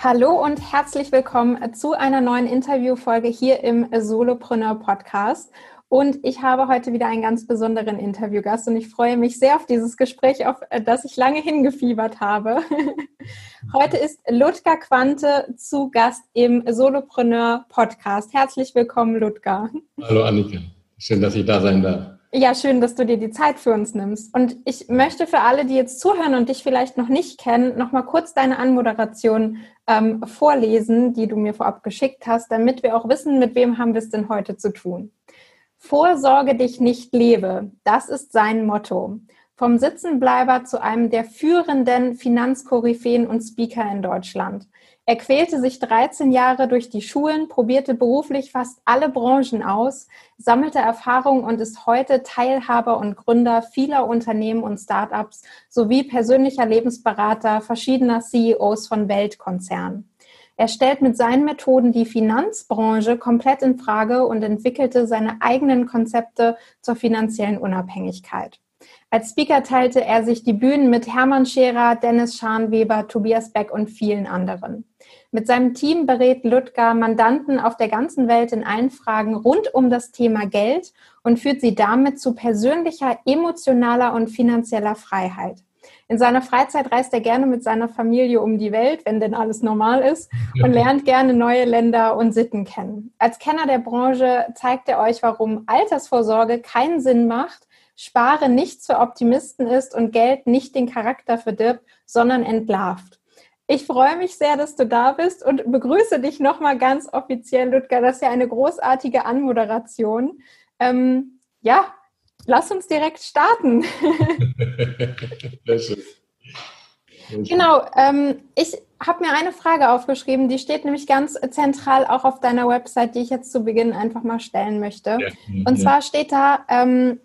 Hallo und herzlich willkommen zu einer neuen Interviewfolge hier im Solopreneur Podcast. Und ich habe heute wieder einen ganz besonderen Interviewgast und ich freue mich sehr auf dieses Gespräch, auf äh, das ich lange hingefiebert habe. Heute ist Ludger Quante zu Gast im Solopreneur Podcast. Herzlich willkommen, Ludger. Hallo Annika, schön, dass ich da sein darf. Ja, schön, dass du dir die Zeit für uns nimmst. Und ich möchte für alle, die jetzt zuhören und dich vielleicht noch nicht kennen, noch mal kurz deine Anmoderation ähm, vorlesen, die du mir vorab geschickt hast, damit wir auch wissen, mit wem haben wir es denn heute zu tun. Vorsorge dich nicht lebe, das ist sein Motto. Vom Sitzenbleiber zu einem der führenden Finanzkoryphäen und Speaker in Deutschland. Er quälte sich 13 Jahre durch die Schulen, probierte beruflich fast alle Branchen aus, sammelte Erfahrung und ist heute Teilhaber und Gründer vieler Unternehmen und Startups sowie persönlicher Lebensberater verschiedener CEOs von Weltkonzernen. Er stellt mit seinen Methoden die Finanzbranche komplett in Frage und entwickelte seine eigenen Konzepte zur finanziellen Unabhängigkeit. Als Speaker teilte er sich die Bühnen mit Hermann Scherer, Dennis Scharnweber, Tobias Beck und vielen anderen. Mit seinem Team berät Ludger Mandanten auf der ganzen Welt in allen Fragen rund um das Thema Geld und führt sie damit zu persönlicher, emotionaler und finanzieller Freiheit. In seiner Freizeit reist er gerne mit seiner Familie um die Welt, wenn denn alles normal ist, und lernt gerne neue Länder und Sitten kennen. Als Kenner der Branche zeigt er euch, warum Altersvorsorge keinen Sinn macht, Spare nichts für Optimisten ist und Geld nicht den Charakter verdirbt, sondern entlarvt. Ich freue mich sehr, dass du da bist und begrüße dich nochmal ganz offiziell, Ludger. Das ist ja eine großartige Anmoderation. Ähm, ja, lass uns direkt starten. genau, ähm, ich habe mir eine Frage aufgeschrieben, die steht nämlich ganz zentral auch auf deiner Website, die ich jetzt zu Beginn einfach mal stellen möchte. Ja. Und zwar steht da ähm,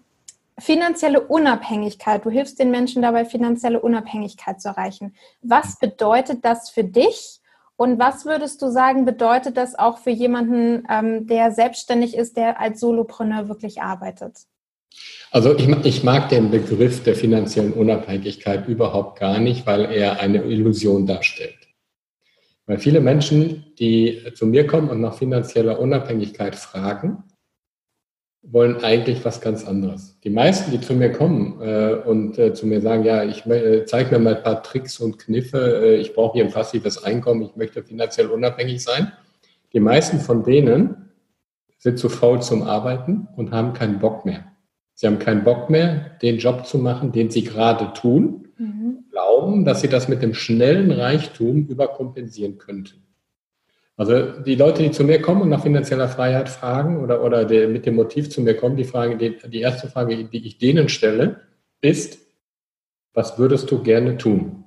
finanzielle Unabhängigkeit. Du hilfst den Menschen dabei, finanzielle Unabhängigkeit zu erreichen. Was bedeutet das für dich? Und was würdest du sagen, bedeutet das auch für jemanden, ähm, der selbstständig ist, der als Solopreneur wirklich arbeitet? Also ich, ich, mag den Begriff der finanziellen Unabhängigkeit überhaupt gar nicht, weil er eine Illusion darstellt. Weil viele Menschen, die zu mir kommen und nach finanzieller Unabhängigkeit fragen, wollen eigentlich was ganz anderes. Die meisten, die zu mir kommen äh, und äh, zu mir sagen, ja, ich äh, zeige mir mal ein paar Tricks und Kniffe, äh, ich brauche hier ein passives Einkommen, ich möchte finanziell unabhängig sein. Die meisten von denen sind zu faul zum Arbeiten und haben keinen Bock mehr. Sie haben keinen Bock mehr, den Job zu machen, den sie gerade tun, mhm. glauben, dass sie das mit dem schnellen Reichtum überkompensieren könnten. Also die Leute, die zu mir kommen und nach finanzieller Freiheit fragen oder, oder die, mit dem Motiv zu mir kommen, die Frage, die, die erste Frage, die ich denen stelle, ist, was würdest du gerne tun?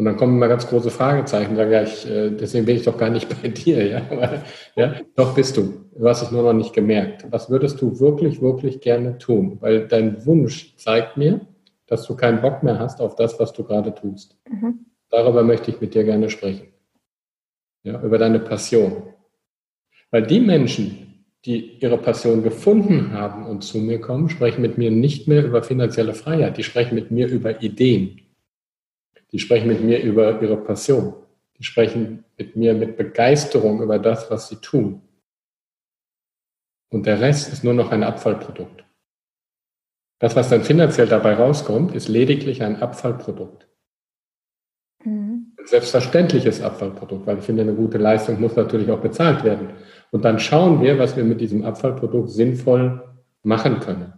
Und dann kommen immer ganz große Fragezeichen, sagen, ja, ich, äh, deswegen bin ich doch gar nicht bei dir, ja. Aber, ja. Doch bist du. Du hast es nur noch nicht gemerkt. Was würdest du wirklich, wirklich gerne tun? Weil dein Wunsch zeigt mir, dass du keinen Bock mehr hast auf das, was du gerade tust. Mhm. Darüber möchte ich mit dir gerne sprechen. Ja, über deine Passion. Weil die Menschen, die ihre Passion gefunden haben und zu mir kommen, sprechen mit mir nicht mehr über finanzielle Freiheit, die sprechen mit mir über Ideen. Die sprechen mit mir über ihre Passion. Die sprechen mit mir mit Begeisterung über das, was sie tun. Und der Rest ist nur noch ein Abfallprodukt. Das, was dann finanziell dabei rauskommt, ist lediglich ein Abfallprodukt. Selbstverständliches Abfallprodukt, weil ich finde, eine gute Leistung muss natürlich auch bezahlt werden. Und dann schauen wir, was wir mit diesem Abfallprodukt sinnvoll machen können.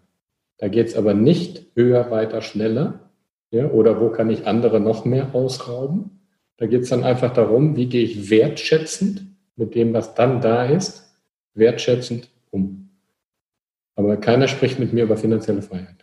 Da geht es aber nicht höher, weiter, schneller. Ja, oder wo kann ich andere noch mehr ausrauben? Da geht es dann einfach darum, wie gehe ich wertschätzend mit dem, was dann da ist, wertschätzend um. Aber keiner spricht mit mir über finanzielle Freiheit.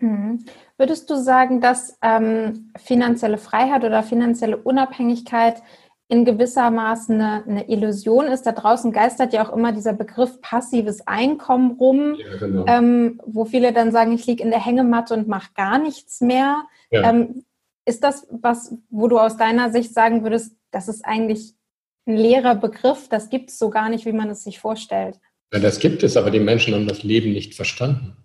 Mhm. Würdest du sagen, dass ähm, finanzielle Freiheit oder finanzielle Unabhängigkeit in gewisser Maße eine, eine, Illusion ist? Da draußen geistert ja auch immer dieser Begriff passives Einkommen rum, ja, genau. ähm, wo viele dann sagen, ich liege in der Hängematte und mache gar nichts mehr. Ja. Ähm, ist das was, wo du aus deiner Sicht sagen würdest, das ist eigentlich ein leerer Begriff, das gibt es so gar nicht, wie man es sich vorstellt? Ja, das gibt es, aber die Menschen haben das Leben nicht verstanden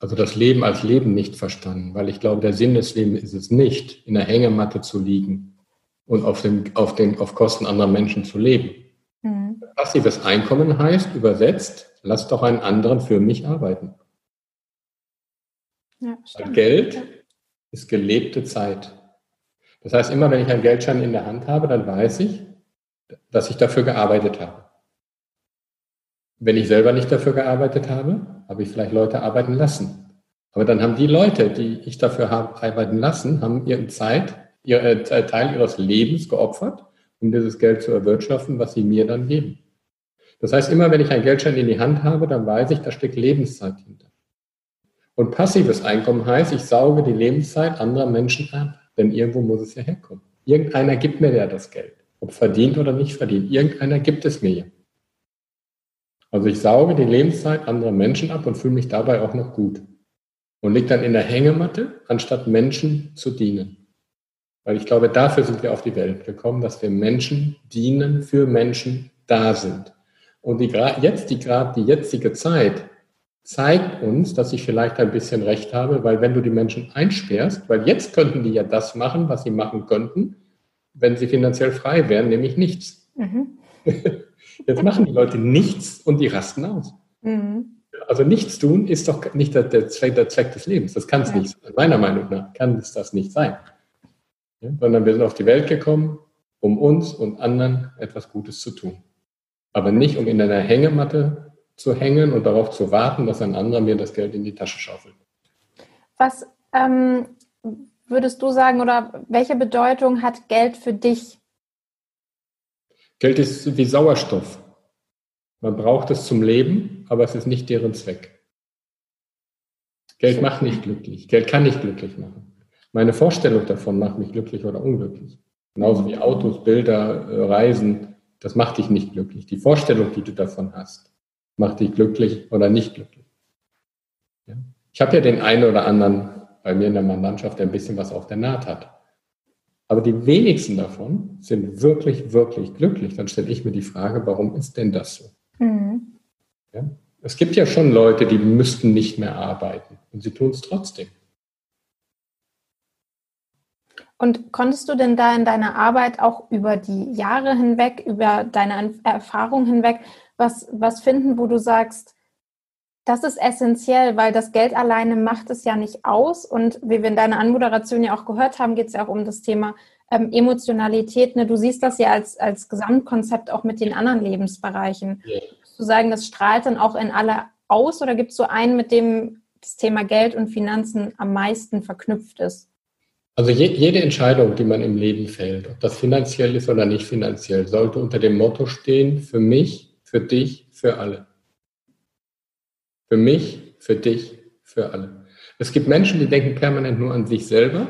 also das Leben als Leben nicht verstanden, weil ich glaube, der Sinn des Lebens ist es nicht, in der Hängematte zu liegen und auf, den, auf, den, auf Kosten anderer Menschen zu leben. Mhm. Passives Einkommen heißt, übersetzt, lass doch einen anderen für mich arbeiten. Ja, Geld ja. ist gelebte Zeit. Das heißt, immer wenn ich einen Geldschein in der Hand habe, dann weiß ich, dass ich dafür gearbeitet habe. Wenn ich selber nicht dafür gearbeitet habe, habe ich vielleicht Leute arbeiten lassen. Aber dann haben die Leute, die ich dafür habe arbeiten lassen, haben ihre Zeit, ihr äh, Teil ihres Lebens geopfert, um dieses Geld zu erwirtschaften, was sie mir dann geben. Das heißt, immer wenn ich einen Geldschein in die Hand habe, dann weiß ich, da steckt Lebenszeit hinter. Und passives Einkommen heißt, ich sauge die Lebenszeit anderer Menschen ab, denn irgendwo muss es ja herkommen. Irgendeiner gibt mir ja das Geld, ob verdient oder nicht verdient. Irgendeiner gibt es mir ja. Also ich sauge die Lebenszeit anderer Menschen ab und fühle mich dabei auch noch gut. Und liege dann in der Hängematte, anstatt Menschen zu dienen. Weil ich glaube, dafür sind wir auf die Welt gekommen, dass wir Menschen dienen, für Menschen da sind. Und die, jetzt, die, die jetzige Zeit zeigt uns, dass ich vielleicht ein bisschen recht habe, weil wenn du die Menschen einsperrst, weil jetzt könnten die ja das machen, was sie machen könnten, wenn sie finanziell frei wären, nämlich nichts. Mhm. Jetzt machen die Leute nichts und die rasten aus. Mhm. Also nichts tun ist doch nicht der, der, Zweck, der Zweck, des Lebens. Das kann es ja. nicht sein. Meiner Meinung nach kann es das nicht sein. Ja, sondern wir sind auf die Welt gekommen, um uns und anderen etwas Gutes zu tun. Aber nicht, um in einer Hängematte zu hängen und darauf zu warten, dass ein anderer mir das Geld in die Tasche schaufelt. Was ähm, würdest du sagen oder welche Bedeutung hat Geld für dich? Geld ist wie Sauerstoff. Man braucht es zum Leben, aber es ist nicht deren Zweck. Geld macht nicht glücklich. Geld kann nicht glücklich machen. Meine Vorstellung davon macht mich glücklich oder unglücklich. Genauso wie Autos, Bilder, äh, Reisen, das macht dich nicht glücklich. Die Vorstellung, die du davon hast, macht dich glücklich oder nicht glücklich. Ja? Ich habe ja den einen oder anderen bei mir in der Mandantschaft, der ein bisschen was auf der Naht hat. Aber die wenigsten davon sind wirklich, wirklich glücklich. Dann stelle ich mir die Frage, warum ist denn das so? Mhm. Ja? Es gibt ja schon Leute, die müssten nicht mehr arbeiten und sie tun es trotzdem. Und konntest du denn da in deiner Arbeit auch über die Jahre hinweg, über deine Erfahrung hinweg, was, was finden, wo du sagst, das ist essentiell, weil das Geld alleine macht es ja nicht aus. Und wie wir in deiner Anmoderation ja auch gehört haben, geht es ja auch um das Thema ähm, Emotionalität. Ne? Du siehst das ja als, als Gesamtkonzept auch mit den anderen Lebensbereichen. Ja. Du sagen, das strahlt dann auch in alle aus oder gibt es so einen, mit dem das Thema Geld und Finanzen am meisten verknüpft ist? Also je, jede Entscheidung, die man im Leben fällt, ob das finanziell ist oder nicht finanziell, sollte unter dem Motto stehen, für mich, für dich, für alle. Für mich, für dich, für alle. Es gibt Menschen, die denken permanent nur an sich selber,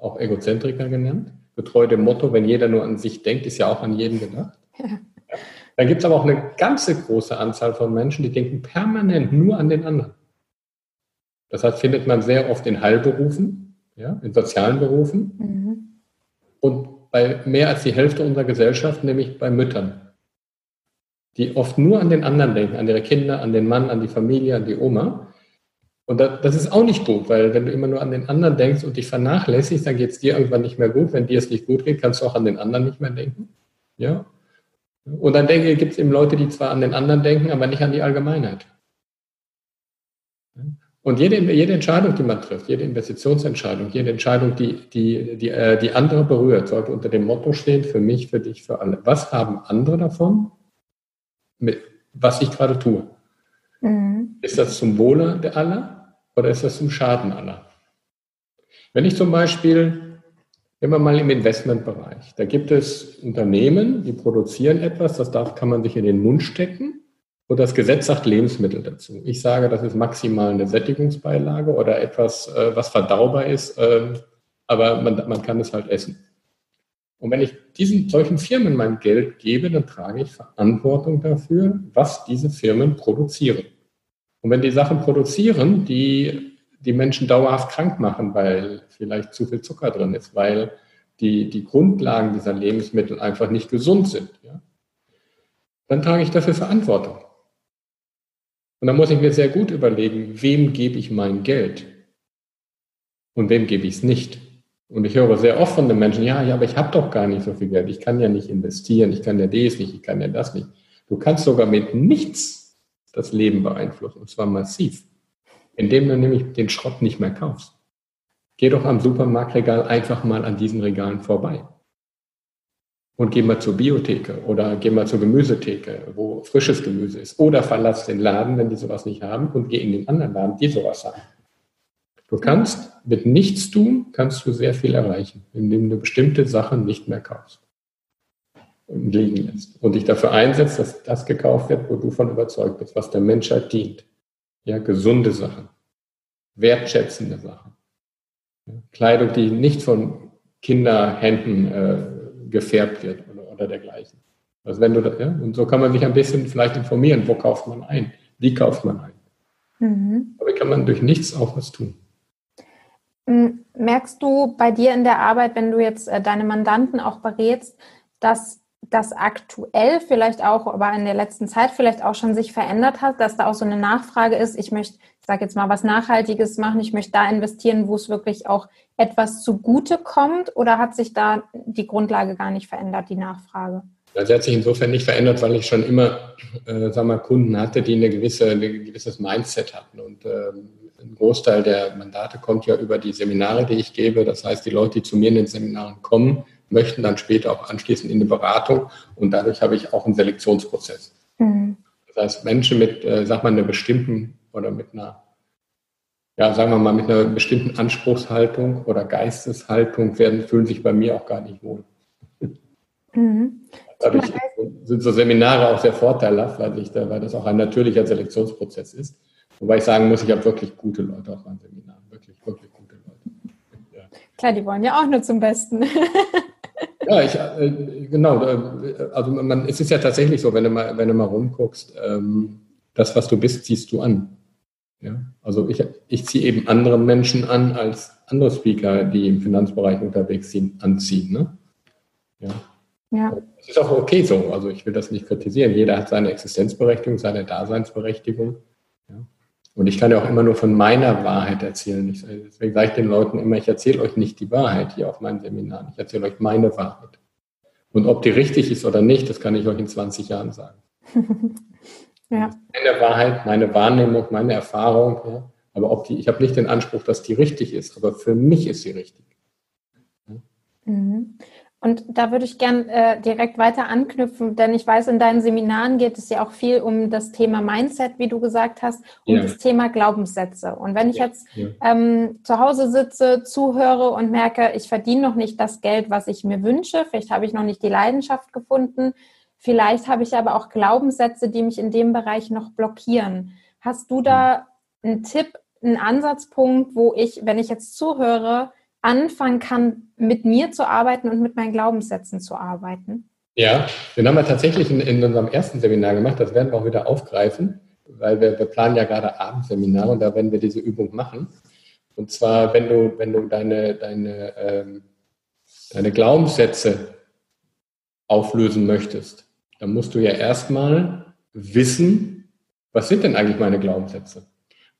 auch Egozentriker genannt. Getreu dem Motto, wenn jeder nur an sich denkt, ist ja auch an jeden gedacht. Ja. Dann gibt es aber auch eine ganze große Anzahl von Menschen, die denken permanent nur an den anderen. Das heißt, findet man sehr oft in Heilberufen, ja, in sozialen Berufen mhm. und bei mehr als die Hälfte unserer Gesellschaft, nämlich bei Müttern die oft nur an den anderen denken, an ihre Kinder, an den Mann, an die Familie, an die Oma. Und das, ist auch nicht gut, weil wenn du immer nur an den anderen denkst und dich vernachlässigst, dann geht es dir irgendwann nicht mehr gut. Wenn dir es nicht gut geht, kannst du auch an den anderen nicht mehr denken. Ja? Und dann denke gibt es eben Leute, die zwar an den anderen denken, aber nicht an die Allgemeinheit. Und jede, jede Entscheidung, die man trifft, jede Investitionsentscheidung, jede Entscheidung, die, die, die, äh, die andere berührt, sollte unter dem Motto stehen, für mich, für dich, für alle. Was haben andere davon, mit, was ich gerade tue? Mhm. Ist das zum Wohle der aller oder ist das zum Schaden aller? Wenn ich zum Beispiel, immer mal im Investmentbereich, da gibt es Unternehmen, die produzieren etwas, das darf, kann man sich in den Mund stecken und das Gesetz sagt Lebensmittel dazu. Ich sage, das ist maximal eine Sättigungsbeilage oder etwas, äh, was verdaubar ist, ähm, aber man, man kann es halt essen. Und wenn ich diesen solchen Firmen mein Geld gebe, dann trage ich Verantwortung dafür, was diese Firmen produzieren. Und wenn die Sachen produzieren, die die Menschen dauerhaft krank machen, weil vielleicht zu viel Zucker drin ist, weil die, die Grundlagen dieser Lebensmittel einfach nicht gesund sind, ja, dann trage ich dafür Verantwortung. Und dann muss ich mir sehr gut überlegen, wem gebe ich mein Geld und wem gebe ich es nicht. Und ich höre sehr oft von den Menschen, ja, ja, aber ich habe doch gar nicht so viel Geld, ich kann ja nicht investieren, ich kann ja das nicht, ich kann ja das nicht. Du kannst sogar mit nichts das Leben beeinflussen, und zwar massiv, indem du nämlich den Schrott nicht mehr kaufst. Geh doch am Supermarktregal einfach mal an diesen Regalen vorbei und geh mal zur Biotheke oder geh mal zur Gemüsetheke, wo frisches Gemüse ist. Oder verlass den Laden, wenn die sowas nicht haben und geh in den anderen Laden, die sowas haben. Du kannst mit nichts tun, kannst du sehr viel erreichen, indem du bestimmte Sachen nicht mehr kaufst und liegen lässt und dich dafür einsetzt, dass das gekauft wird, wo du von überzeugt bist, was der Menschheit dient. Ja, gesunde Sachen, wertschätzende Sachen. Ja, Kleidung, die nicht von Kinderhänden äh, gefärbt wird oder, oder dergleichen. Also wenn du das, ja, und so kann man sich ein bisschen vielleicht informieren, wo kauft man ein, wie kauft man ein. Mhm. Aber kann man durch nichts auch was tun. Merkst du bei dir in der Arbeit, wenn du jetzt äh, deine Mandanten auch berätst, dass das aktuell vielleicht auch, aber in der letzten Zeit vielleicht auch schon sich verändert hat, dass da auch so eine Nachfrage ist, ich möchte, ich sage jetzt mal, was Nachhaltiges machen, ich möchte da investieren, wo es wirklich auch etwas zugute kommt oder hat sich da die Grundlage gar nicht verändert, die Nachfrage? Das hat sich insofern nicht verändert, weil ich schon immer äh, sag mal, Kunden hatte, die eine gewisse, ein gewisses Mindset hatten. Und ähm, ein Großteil der Mandate kommt ja über die Seminare, die ich gebe. Das heißt, die Leute, die zu mir in den Seminaren kommen, möchten dann später auch anschließend in eine Beratung und dadurch habe ich auch einen Selektionsprozess. Mhm. Das heißt, Menschen mit, äh, sag mal, einer bestimmten oder mit einer, ja, sagen wir mal, mit einer bestimmten Anspruchshaltung oder Geisteshaltung werden, fühlen sich bei mir auch gar nicht wohl. Mhm. Dadurch sind so Seminare auch sehr vorteilhaft, weil, ich da, weil das auch ein natürlicher Selektionsprozess ist. Wobei ich sagen muss, ich habe wirklich gute Leute auf meinen Seminaren. Wirklich, wirklich gute Leute. Ja. Klar, die wollen ja auch nur zum Besten. Ja, ich, äh, genau. Äh, also man, es ist ja tatsächlich so, wenn du mal, wenn du mal rumguckst, ähm, das, was du bist, ziehst du an. Ja? Also ich, ich ziehe eben andere Menschen an, als andere Speaker, die im Finanzbereich unterwegs sind, anziehen. Ne? Ja. Ja. Das ist auch okay so. Also ich will das nicht kritisieren. Jeder hat seine Existenzberechtigung, seine Daseinsberechtigung. Ja. Und ich kann ja auch immer nur von meiner Wahrheit erzählen. Ich, deswegen sage ich den Leuten immer, ich erzähle euch nicht die Wahrheit hier auf meinen Seminaren. Ich erzähle euch meine Wahrheit. Und ob die richtig ist oder nicht, das kann ich euch in 20 Jahren sagen. ja. Meine Wahrheit, meine Wahrnehmung, meine Erfahrung. Ja. Aber ob die, ich habe nicht den Anspruch, dass die richtig ist, aber für mich ist sie richtig. Mhm. Und da würde ich gern äh, direkt weiter anknüpfen, denn ich weiß, in deinen Seminaren geht es ja auch viel um das Thema Mindset, wie du gesagt hast, und ja. das Thema Glaubenssätze. Und wenn ich ja. jetzt ähm, zu Hause sitze, zuhöre und merke, ich verdiene noch nicht das Geld, was ich mir wünsche, vielleicht habe ich noch nicht die Leidenschaft gefunden, vielleicht habe ich aber auch Glaubenssätze, die mich in dem Bereich noch blockieren. Hast du da einen Tipp, einen Ansatzpunkt, wo ich, wenn ich jetzt zuhöre, anfangen kann, mit mir zu arbeiten und mit meinen Glaubenssätzen zu arbeiten? Ja, den haben wir tatsächlich in, in unserem ersten Seminar gemacht. Das werden wir auch wieder aufgreifen, weil wir, wir planen ja gerade Abendseminare und da werden wir diese Übung machen. Und zwar, wenn du, wenn du deine, deine, ähm, deine Glaubenssätze auflösen möchtest, dann musst du ja erstmal wissen, was sind denn eigentlich meine Glaubenssätze?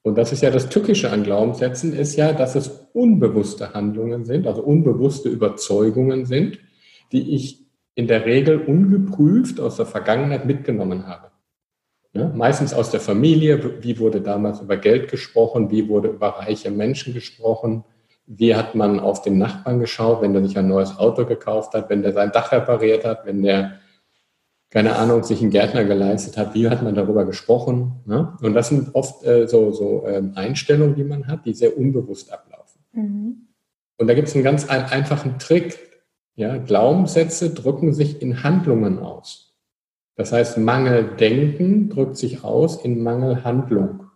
Und das ist ja das Tückische an Glaubenssätzen, ist ja, dass es unbewusste Handlungen sind, also unbewusste Überzeugungen sind, die ich in der Regel ungeprüft aus der Vergangenheit mitgenommen habe. Ja, meistens aus der Familie. Wie wurde damals über Geld gesprochen? Wie wurde über reiche Menschen gesprochen? Wie hat man auf den Nachbarn geschaut, wenn der sich ein neues Auto gekauft hat, wenn der sein Dach repariert hat, wenn der, keine Ahnung, sich einen Gärtner geleistet hat? Wie hat man darüber gesprochen? Ne? Und das sind oft äh, so, so ähm, Einstellungen, die man hat, die sehr unbewusst ablaufen. Mhm. Und da gibt es einen ganz ein, einfachen Trick. Ja, Glaubenssätze drücken sich in Handlungen aus. Das heißt, Mangeldenken drückt sich aus in Mangelhandlung.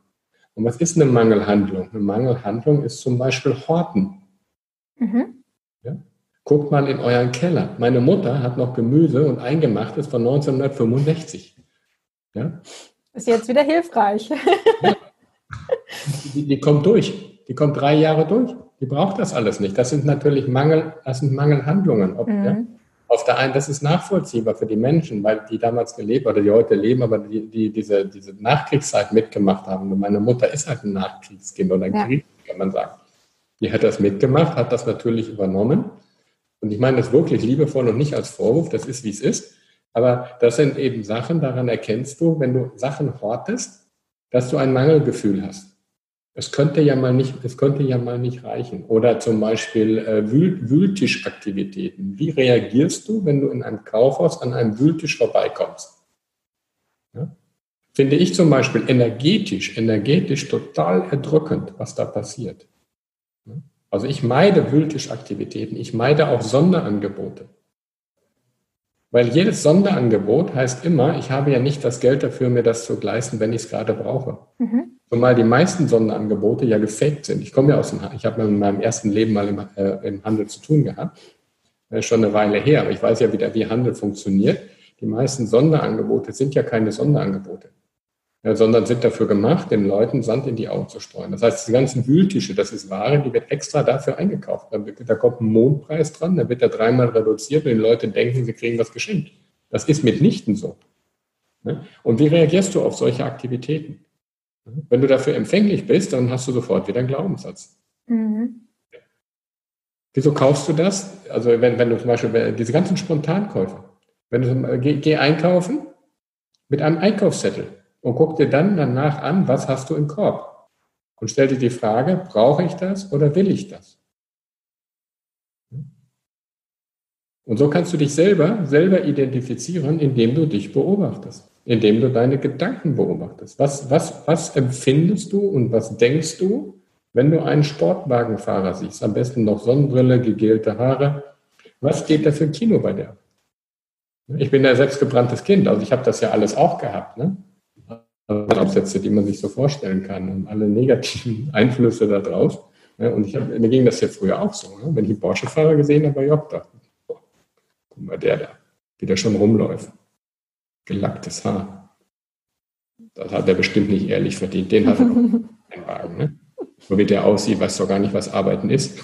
Und was ist eine Mangelhandlung? Eine Mangelhandlung ist zum Beispiel Horten. Mhm. Ja? Guckt mal in euren Keller. Meine Mutter hat noch Gemüse und Eingemachtes von 1965. Ja? Ist jetzt wieder hilfreich. Ja. Die, die, kommt durch. Die kommt drei Jahre durch. Die braucht das alles nicht. Das sind natürlich Mangel, das sind Mangelhandlungen. Ob, mhm. ja? Auf der einen, das ist nachvollziehbar für die Menschen, weil die damals gelebt oder die heute leben, aber die, die diese, diese Nachkriegszeit mitgemacht haben. Und meine Mutter ist halt ein Nachkriegskind oder ein ja. Krieg, kann man sagen. Die hat das mitgemacht, hat das natürlich übernommen. Und ich meine das wirklich liebevoll und nicht als Vorwurf, das ist, wie es ist. Aber das sind eben Sachen, daran erkennst du, wenn du Sachen hortest, dass du ein Mangelgefühl hast. Es könnte ja mal nicht, es könnte ja mal nicht reichen. Oder zum Beispiel äh, Wühl, Wühltischaktivitäten. Wie reagierst du, wenn du in einem Kaufhaus an einem Wühltisch vorbeikommst? Ja? Finde ich zum Beispiel energetisch, energetisch total erdrückend, was da passiert. Also ich meide Wühltischaktivitäten, ich meide auch Sonderangebote. Weil jedes Sonderangebot heißt immer, ich habe ja nicht das Geld dafür, mir das zu leisten, wenn ich es gerade brauche. Mhm. Zumal die meisten Sonderangebote ja gefaked sind. Ich komme ja aus dem Handel. Ich habe in meinem ersten Leben mal im, äh, im Handel zu tun gehabt. Das ist schon eine Weile her, aber ich weiß ja wieder, wie Handel funktioniert. Die meisten Sonderangebote sind ja keine Sonderangebote, sondern sind dafür gemacht, den Leuten Sand in die Augen zu streuen. Das heißt, die ganzen Wühltische, das ist Ware, die wird extra dafür eingekauft. Da, kommt ein Mondpreis dran, da wird er dreimal reduziert und die Leute denken, sie kriegen was geschenkt. Das ist mitnichten so. Ne? Und wie reagierst du auf solche Aktivitäten? Wenn du dafür empfänglich bist, dann hast du sofort wieder einen Glaubenssatz. Mhm. Wieso kaufst du das? Also wenn, wenn du zum Beispiel diese ganzen Spontankäufe, wenn du geh, geh einkaufen mit einem Einkaufszettel und guck dir dann danach an, was hast du im Korb? Und stell dir die Frage, brauche ich das oder will ich das? Und so kannst du dich selber, selber identifizieren, indem du dich beobachtest indem du deine Gedanken beobachtest. Was, was, was empfindest du und was denkst du, wenn du einen Sportwagenfahrer siehst? Am besten noch Sonnenbrille, gegelte Haare. Was geht da für ein Kino bei dir? Ich bin ja selbstgebranntes Kind, also ich habe das ja alles auch gehabt. Ne? Aufsätze, die man sich so vorstellen kann und alle negativen Einflüsse da drauf. Und ich hab, mir ging das ja früher auch so. Ne? Wenn ich einen Porsche-Fahrer gesehen habe, ja, da, guck mal, der da, wie der schon rumläuft gelacktes Haar. Das hat er bestimmt nicht ehrlich verdient. Den hat er einen Wagen. Ne? So wie der aussieht, weiß doch gar nicht, was Arbeiten ist.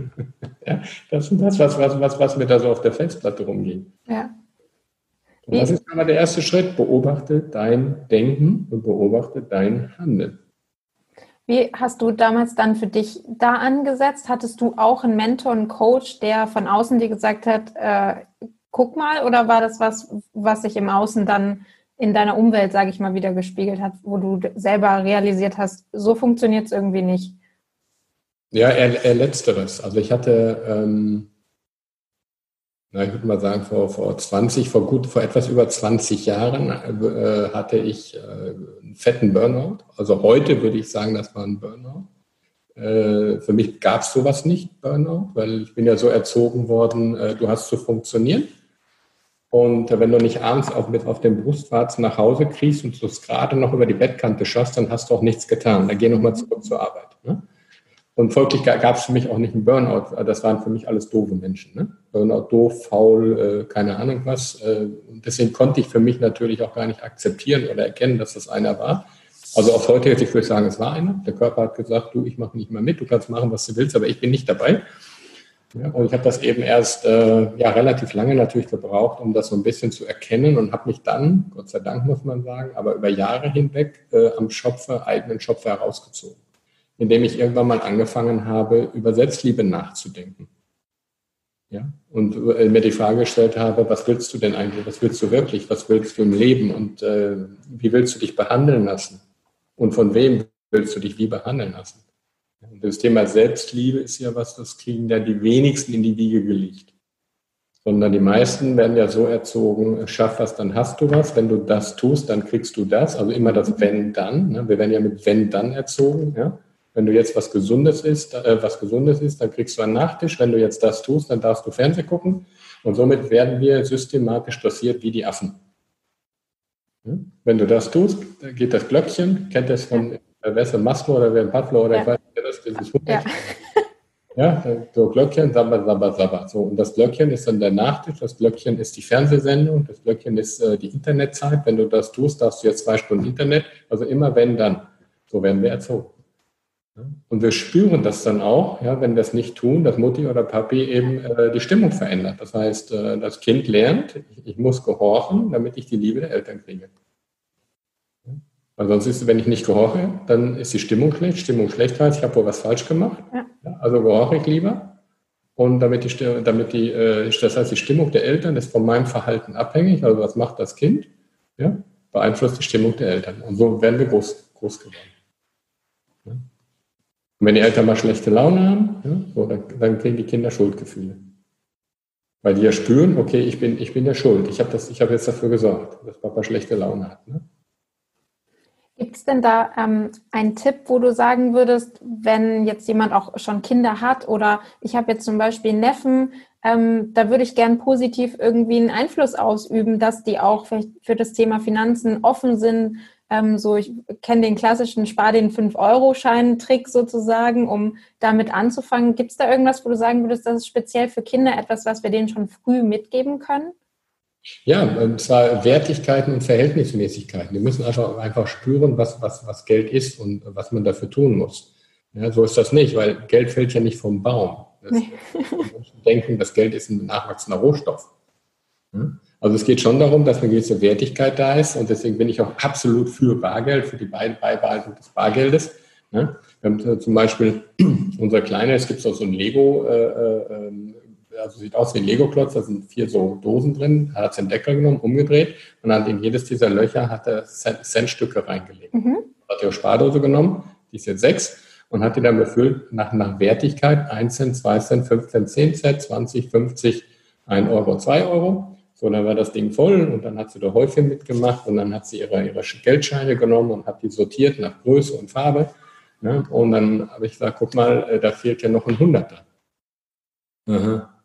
ja, das ist das, was, was, was, was mir da so auf der Festplatte rumging. Ja. Und das ist aber der erste Schritt. Beobachte dein Denken und beobachte dein Handeln. Wie hast du damals dann für dich da angesetzt? Hattest du auch einen Mentor, einen Coach, der von außen dir gesagt hat, äh, guck mal, oder war das was, was sich im Außen dann in deiner Umwelt, sage ich mal, wieder gespiegelt hat, wo du selber realisiert hast, so funktioniert es irgendwie nicht? Ja, eher, eher letzteres. Also ich hatte, ähm, na, ich würde mal sagen, vor, vor 20, vor gut, vor etwas über 20 Jahren äh, hatte ich äh, einen fetten Burnout. Also heute würde ich sagen, das war ein Burnout. Äh, für mich gab es sowas nicht, Burnout, weil ich bin ja so erzogen worden, äh, du hast zu funktionieren. Und wenn du nicht abends auch mit auf dem Brustwarzen nach Hause kriegst und du es gerade noch über die Bettkante schaffst, dann hast du auch nichts getan. Dann geh nochmal zurück zur Arbeit. Ne? Und folglich gab es für mich auch nicht einen Burnout. Das waren für mich alles doofe Menschen. Ne? Burnout, doof, faul, äh, keine Ahnung was. Äh, deswegen konnte ich für mich natürlich auch gar nicht akzeptieren oder erkennen, dass das einer war. Also heutiger Sicht würde ich sagen, es war einer. Der Körper hat gesagt, du, ich mache nicht mehr mit, du kannst machen, was du willst, aber ich bin nicht dabei. Ja, und ich habe das eben erst äh, ja, relativ lange natürlich gebraucht, um das so ein bisschen zu erkennen und habe mich dann, Gott sei Dank muss man sagen, aber über Jahre hinweg äh, am Schopfe, eigenen Schopfe herausgezogen, indem ich irgendwann mal angefangen habe, über Selbstliebe nachzudenken. Ja? Und äh, mir die Frage gestellt habe, was willst du denn eigentlich, was willst du wirklich, was willst du im Leben und äh, wie willst du dich behandeln lassen? Und von wem willst du dich wie behandeln lassen? Das Thema Selbstliebe ist ja was, das kriegen ja die wenigsten in die Wiege gelegt. Sondern die meisten werden ja so erzogen, schaff was, dann hast du was. Wenn du das tust, dann kriegst du das. Also immer das Wenn, dann. Ne? Wir werden ja mit Wenn, dann erzogen. Wenn du jetzt was Gesundes isst, äh, was Gesundes isst, dann kriegst du einen Nachtisch. Wenn du jetzt das tust, dann darfst du Fernsehen gucken. Und somit werden wir systematisch dosiert wie die Affen. Wenn du das tust, geht das Glöckchen, kennt das von, wer ist Maslow oder wer Pavlo oder ja. ich weiß nicht, das dieses Hund. Ja. ja, so Glöckchen, sabba, sabba, sabba. So, und das Glöckchen ist dann der Nachtisch, das Glöckchen ist die Fernsehsendung, das Glöckchen ist äh, die Internetzeit. Wenn du das tust, darfst du jetzt zwei Stunden Internet. Also immer wenn, dann. So werden wir erzogen. Und wir spüren das dann auch, ja, wenn wir es nicht tun, dass Mutti oder Papi eben äh, die Stimmung verändert. Das heißt, äh, das Kind lernt, ich, ich, muss gehorchen, damit ich die Liebe der Eltern kriege. Weil sonst ist, wenn ich nicht gehorche, dann ist die Stimmung schlecht. Stimmung schlecht heißt, ich habe wohl was falsch gemacht. Ja. Ja, also gehorche ich lieber. Und damit die, damit die, äh, das heißt, die Stimmung der Eltern ist von meinem Verhalten abhängig. Also was macht das Kind? Ja, beeinflusst die Stimmung der Eltern. Und so werden wir groß, groß geworden. Und wenn die Eltern mal schlechte Laune haben, ja, so, dann, dann, kriegen die Kinder Schuldgefühle. Weil die ja spüren, okay, ich bin, ich bin der Schuld. Ich habe hab jetzt dafür gesorgt, dass Papa schlechte Laune hat. Ne? Gibt es denn da ähm, einen Tipp, wo du sagen würdest, wenn jetzt jemand auch schon Kinder hat oder ich habe jetzt zum Beispiel Neffen, ähm, da würde ich gern positiv irgendwie einen Einfluss ausüben, dass die auch für das Thema Finanzen offen sind, ähm, so, ich kenne den klassischen Spar den 5-Euro-Schein-Trick sozusagen, um damit anzufangen. Gibt es da irgendwas, wo du sagen würdest, das ist speziell für Kinder etwas, was wir denen schon früh mitgeben können? Ja, und zwar Wertigkeiten und Verhältnismäßigkeiten. Die müssen einfach, einfach spüren, was, was, was Geld ist und was man dafür tun muss. Ja, so ist das nicht, weil Geld fällt ja nicht vom Baum. Das, nee. Menschen denken, das Geld ist ein nachwachsender Rohstoff. Hm? Also es geht schon darum, dass eine gewisse Wertigkeit da ist und deswegen bin ich auch absolut für Bargeld, für die Beibehaltung des Bargeldes. Ne? Wir haben zum Beispiel unser Kleiner, es gibt auch so ein Lego, äh, äh, also sieht aus wie ein Lego-Klotz, da sind vier so Dosen drin, er hat den Deckel genommen, umgedreht und hat in jedes dieser Löcher hat er Centstücke reingelegt. Mhm. Hat die Spardose genommen, die ist jetzt sechs und hat die dann befüllt nach, nach Wertigkeit, 1 Cent, 2 Cent, 15 10 Cent, 20, 50, 1 Euro, 2 Euro. So, dann war das Ding voll und dann hat sie da Häufchen mitgemacht und dann hat sie ihre, ihre Geldscheine genommen und hat die sortiert nach Größe und Farbe. Ne? Und dann habe ich gesagt, guck mal, äh, da fehlt ja noch ein Hunderter. Aha.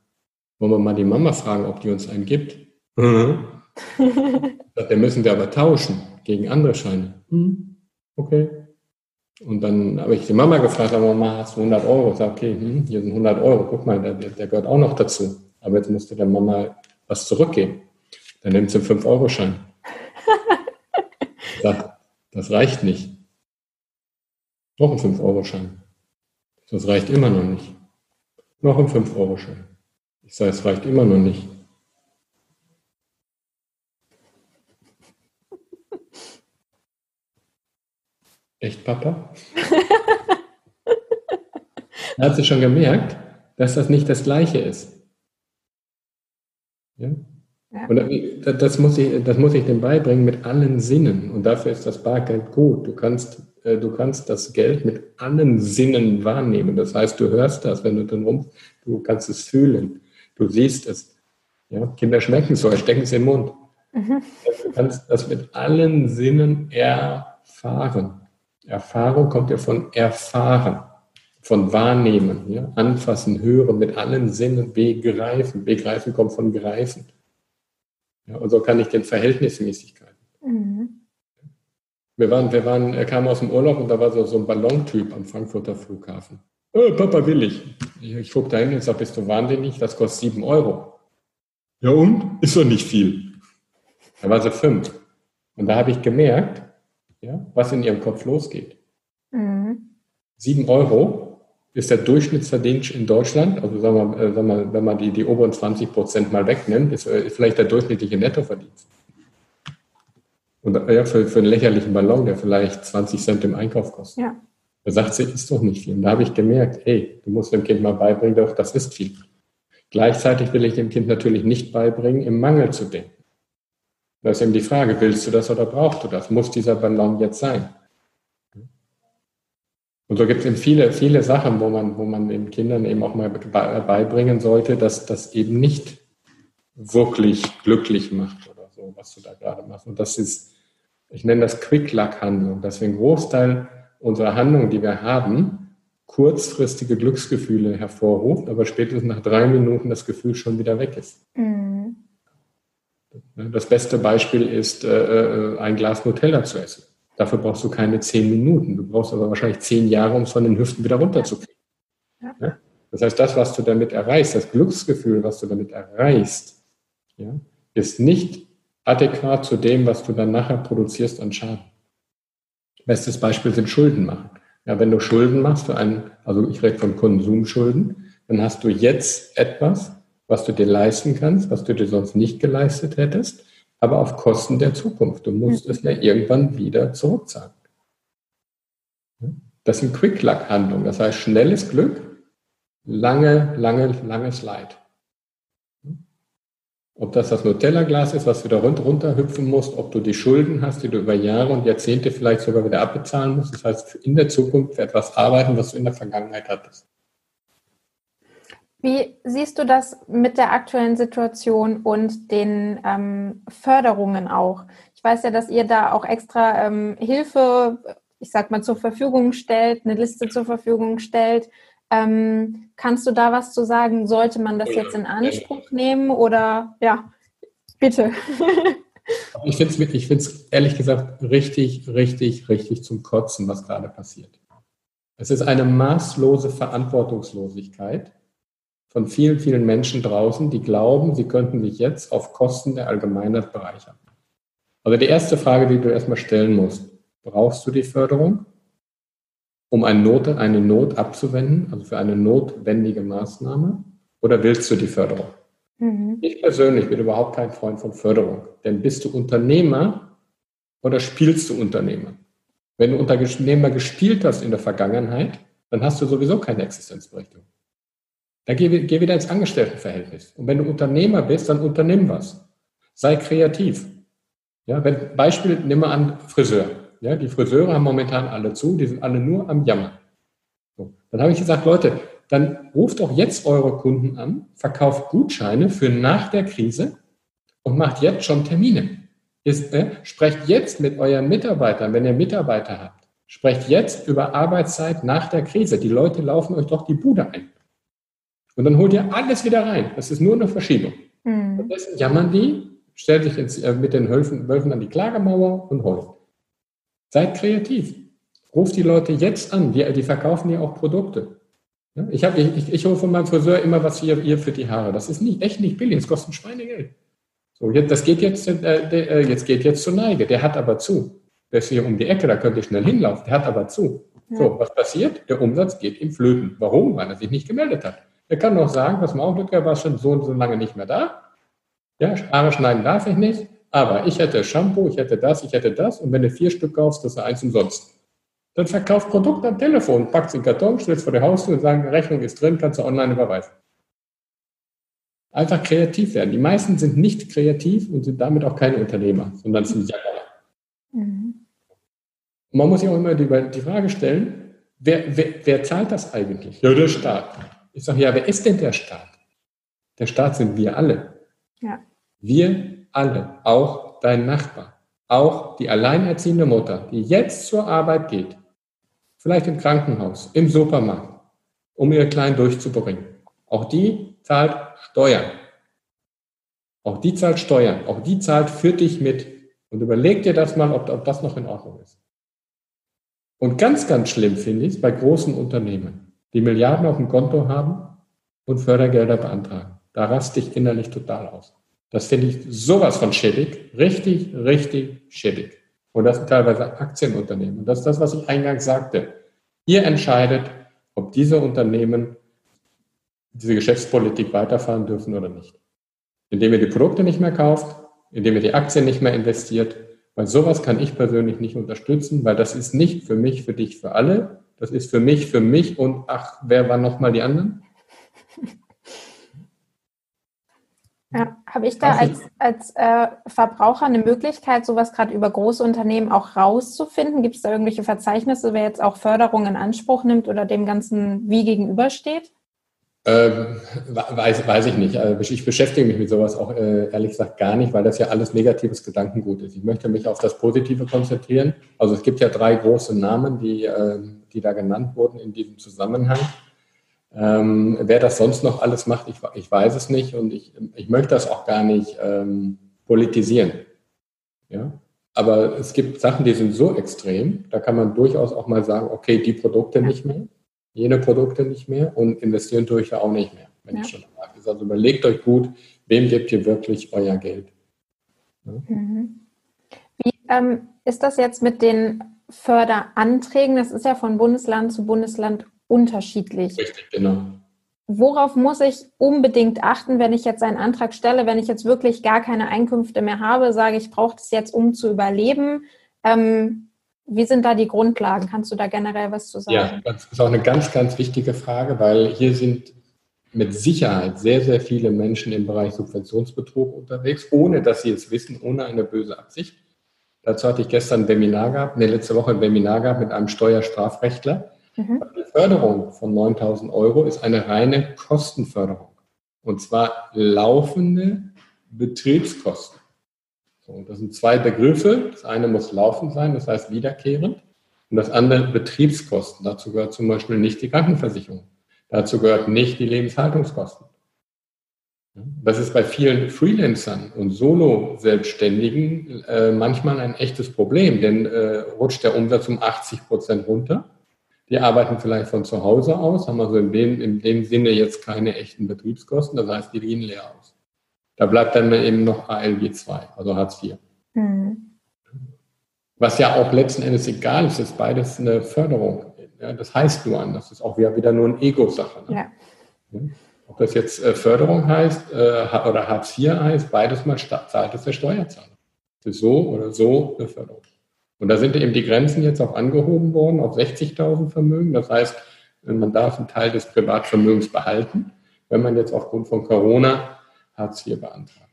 Wollen wir mal die Mama fragen, ob die uns einen gibt? Mhm. Der müssen wir aber tauschen gegen andere Scheine. Mhm. Okay. Und dann habe ich die Mama gefragt, Mama, hast du 100 Euro? Ich sage, okay, hm, hier sind 100 Euro, guck mal, der, der gehört auch noch dazu. Aber jetzt musste der Mama was zurückgeben. Dann nimmt sie einen 5-Euro-Schein. Sagt, das reicht nicht. Noch ein 5-Euro-Schein. Das reicht immer noch nicht. Noch ein 5-Euro-Schein. Ich sage, es reicht immer noch nicht. Echt, Papa? hat sie schon gemerkt, dass das nicht das Gleiche ist. Ja? ja. Und das muss, ich, das muss ich dem beibringen mit allen Sinnen. Und dafür ist das Bargeld gut. Du kannst, äh, du kannst das Geld mit allen Sinnen wahrnehmen. Das heißt, du hörst das, wenn du dann rum, du kannst es fühlen. Du siehst es. Ja? Kinder schmecken so, stecken es in den Mund. Mhm. Du kannst das mit allen Sinnen erfahren. Erfahrung kommt ja von erfahren von Wahrnehmen, ja? anfassen, hören, mit allen Sinnen begreifen. Begreifen kommt von greifen. Ja, und so kann ich den Verhältnismäßigkeiten. Mhm. Wir waren, wir waren, er kam aus dem Urlaub und da war so, so ein Ballontyp am Frankfurter Flughafen. Oh, Papa will ich. Ich, ich gucke da hin und sage, bist du wahnsinnig? Das kostet sieben Euro. Ja und? Ist doch nicht viel. Da war sie fünf. Und da habe ich gemerkt, ja, was in ihrem Kopf losgeht. Mhm. Sieben Euro ist der Durchschnittsverdienst in Deutschland, also sagen wir, äh, sagen wir, wenn man die, die oberen 20 Prozent mal wegnimmt, ist, ist vielleicht der durchschnittliche Nettoverdienst. Und ja, für, für einen lächerlichen Ballon, der vielleicht 20 Cent im Einkauf kostet. Ja. Da sagt sie, ist doch nicht viel. Und da habe ich gemerkt, hey, du musst dem Kind mal beibringen, doch, das ist viel. Gleichzeitig will ich dem Kind natürlich nicht beibringen, im Mangel zu denken. Da ist eben die Frage, willst du das oder brauchst du das? Muss dieser Ballon jetzt sein? Und so gibt es eben viele, viele Sachen, wo man, wo man den Kindern eben auch mal beibringen sollte, dass das eben nicht wirklich glücklich macht oder so, was du da gerade machst. Und das ist, ich nenne das Quick-Luck-Handlung, dass wir einen Großteil unserer Handlungen, die wir haben, kurzfristige Glücksgefühle hervorruft, aber spätestens nach drei Minuten das Gefühl schon wieder weg ist. Mhm. Das beste Beispiel ist, äh, äh, ein Glas Nutella zu essen. Dafür brauchst du keine zehn Minuten. Du brauchst aber wahrscheinlich zehn Jahre, um es von den Hüften wieder runterzukriegen. Ja. Das heißt, das, was du damit erreichst, das Glücksgefühl, was du damit erreichst, ja, ist nicht adäquat zu dem, was du dann nachher produzierst an Schaden. Bestes Beispiel sind Schulden machen. Ja, wenn du Schulden machst für einen, also ich rede von Konsumschulden, dann hast du jetzt etwas, was du dir leisten kannst, was du dir sonst nicht geleistet hättest aber auf Kosten der Zukunft. Du musst mhm. es ja irgendwann wieder zurückzahlen. Das sind Quick-Luck-Handlungen, das heißt schnelles Glück, lange, lange, langes Leid. Ob das das Nutella-Glas ist, was du da runter hüpfen musst, ob du die Schulden hast, die du über Jahre und Jahrzehnte vielleicht sogar wieder abbezahlen musst. Das heißt, in der Zukunft für etwas arbeiten, was du in der Vergangenheit hattest. Wie siehst du das mit der aktuellen Situation und den ähm, Förderungen auch? Ich weiß ja, dass ihr da auch extra ähm, Hilfe, ich sag mal, zur Verfügung stellt, eine Liste zur Verfügung stellt. Ähm, kannst du da was zu sagen? Sollte man das jetzt in Anspruch nehmen oder ja, bitte? Ich finde es ich find's ehrlich gesagt richtig, richtig, richtig zum Kotzen, was gerade passiert. Es ist eine maßlose Verantwortungslosigkeit von vielen, vielen Menschen draußen, die glauben, sie könnten sich jetzt auf Kosten der Allgemeinheit bereichern. Also die erste Frage, die du erstmal stellen musst, brauchst du die Förderung, um eine Not, eine Not abzuwenden, also für eine notwendige Maßnahme, oder willst du die Förderung? Mhm. Ich persönlich bin überhaupt kein Freund von Förderung, denn bist du Unternehmer oder spielst du Unternehmer? Wenn du Unternehmer gespielt hast in der Vergangenheit, dann hast du sowieso keine Existenzberechtigung. Da geh, geh wieder ins Angestelltenverhältnis. Und wenn du Unternehmer bist, dann unternimm was. Sei kreativ. Ja, wenn, Beispiel, nimm mal an Friseur. Ja, die Friseure haben momentan alle zu, die sind alle nur am Jammern. So. Dann habe ich gesagt, Leute, dann ruft doch jetzt eure Kunden an, verkauft Gutscheine für nach der Krise und macht jetzt schon Termine. Ist, äh, sprecht jetzt mit euren Mitarbeitern, wenn ihr Mitarbeiter habt. Sprecht jetzt über Arbeitszeit nach der Krise. Die Leute laufen euch doch die Bude ein. Und dann holt ihr alles wieder rein. Das ist nur eine Verschiebung. Mhm. Stattdessen jammern die, stellt sich ins, äh, mit den Wölfen, Wölfen an die Klagemauer und heult. Seid kreativ. Ruft die Leute jetzt an. Die, die verkaufen ja auch Produkte. Ja, ich, hab, ich, ich hole von meinem Friseur immer was hier, hier für die Haare. Das ist nicht, echt nicht billig. Das kostet Schweinegeld. So, jetzt, das geht jetzt, äh, der, äh, jetzt geht jetzt zur Neige. Der hat aber zu. Der ist hier um die Ecke, da könnt ihr schnell hinlaufen. Der hat aber zu. Ja. So, was passiert? Der Umsatz geht ihm flöten. Warum? Weil er sich nicht gemeldet hat. Er kann noch sagen, pass mal auf, Glück, er war schon so und so lange nicht mehr da. Ja, Haare schneiden darf ich nicht, aber ich hätte Shampoo, ich hätte das, ich hätte das und wenn du vier Stück kaufst, das ist eins umsonst. Dann verkauft Produkt am Telefon, packt es in den Karton, stellt es vor der Haustür und sagt, Rechnung ist drin, kannst du online überweisen. Einfach kreativ werden. Die meisten sind nicht kreativ und sind damit auch keine Unternehmer, sondern sind Jagger. Mhm. Man muss sich auch immer die, die Frage stellen, wer, wer, wer zahlt das eigentlich? Ja, der Staat. Ich sage, ja, wer ist denn der Staat? Der Staat sind wir alle. Ja. Wir alle, auch dein Nachbar, auch die alleinerziehende Mutter, die jetzt zur Arbeit geht, vielleicht im Krankenhaus, im Supermarkt, um ihr Klein durchzubringen. Auch die zahlt Steuern. Auch die zahlt Steuern. Auch die zahlt für dich mit. Und überleg dir das mal, ob, ob das noch in Ordnung ist. Und ganz, ganz schlimm finde ich es bei großen Unternehmen die Milliarden auf dem Konto haben und Fördergelder beantragen. Da raste ich innerlich total aus. Das finde ich sowas von schädig, richtig, richtig schädig. Und das sind teilweise Aktienunternehmen. Und das ist das, was ich eingangs sagte. Ihr entscheidet, ob diese Unternehmen diese Geschäftspolitik weiterfahren dürfen oder nicht. Indem ihr die Produkte nicht mehr kauft, indem ihr die Aktien nicht mehr investiert, weil sowas kann ich persönlich nicht unterstützen, weil das ist nicht für mich, für dich, für alle, das ist für mich, für mich und ach, wer waren nochmal die anderen? Habe ich da als, als äh, Verbraucher eine Möglichkeit, sowas gerade über große Unternehmen auch rauszufinden? Gibt es da irgendwelche Verzeichnisse, wer jetzt auch Förderung in Anspruch nimmt oder dem Ganzen wie gegenübersteht? Ähm, weiß, weiß ich nicht. Also ich beschäftige mich mit sowas auch äh, ehrlich gesagt gar nicht, weil das ja alles negatives Gedankengut ist. Ich möchte mich auf das Positive konzentrieren. Also es gibt ja drei große Namen, die, äh, die da genannt wurden in diesem Zusammenhang. Ähm, wer das sonst noch alles macht, ich, ich weiß es nicht und ich, ich möchte das auch gar nicht ähm, politisieren. Ja? Aber es gibt Sachen, die sind so extrem, da kann man durchaus auch mal sagen, okay, die Produkte nicht mehr jene Produkte nicht mehr und investieren tue ich da auch nicht mehr, wenn ja. ich schon dabei bin. Also überlegt euch gut, wem gebt ihr wirklich euer Geld. Ja. Mhm. Wie ähm, ist das jetzt mit den Förderanträgen? Das ist ja von Bundesland zu Bundesland unterschiedlich. Richtig, genau. Worauf muss ich unbedingt achten, wenn ich jetzt einen Antrag stelle, wenn ich jetzt wirklich gar keine Einkünfte mehr habe, sage ich, brauche das jetzt, um zu überleben? Ähm, wie sind da die Grundlagen? Kannst du da generell was zu sagen? Ja, das ist auch eine ganz, ganz wichtige Frage, weil hier sind mit Sicherheit sehr, sehr viele Menschen im Bereich Subventionsbetrug unterwegs, ohne dass sie es wissen, ohne eine böse Absicht. Dazu hatte ich gestern ein Webinar gehabt, ne, letzte Woche ein Webinar gehabt mit einem Steuerstrafrechtler. Mhm. Die Förderung von 9000 Euro ist eine reine Kostenförderung. Und zwar laufende Betriebskosten. So, das sind zwei Begriffe. Das eine muss laufend sein, das heißt wiederkehrend. Und das andere Betriebskosten. Dazu gehört zum Beispiel nicht die Krankenversicherung. Dazu gehört nicht die Lebenshaltungskosten. Das ist bei vielen Freelancern und Solo-Selbstständigen äh, manchmal ein echtes Problem, denn äh, rutscht der Umsatz um 80 Prozent runter. Die arbeiten vielleicht von zu Hause aus, haben also in dem, in dem Sinne jetzt keine echten Betriebskosten, das heißt, die gehen leer aus. Da bleibt dann eben noch ALG 2, also Hartz IV. Mhm. Was ja auch letzten Endes egal ist, ist beides eine Förderung. Ja, das heißt nur an, das ist auch wieder nur eine Ego-Sache. Ne? Ja. Ob das jetzt äh, Förderung heißt äh, oder Hartz IV heißt, beides mal zahlt es der Steuerzahler. Ist so oder so eine Förderung. Und da sind eben die Grenzen jetzt auch angehoben worden auf 60.000 Vermögen. Das heißt, man darf einen Teil des Privatvermögens behalten. Wenn man jetzt aufgrund von Corona Hartz IV beantragt.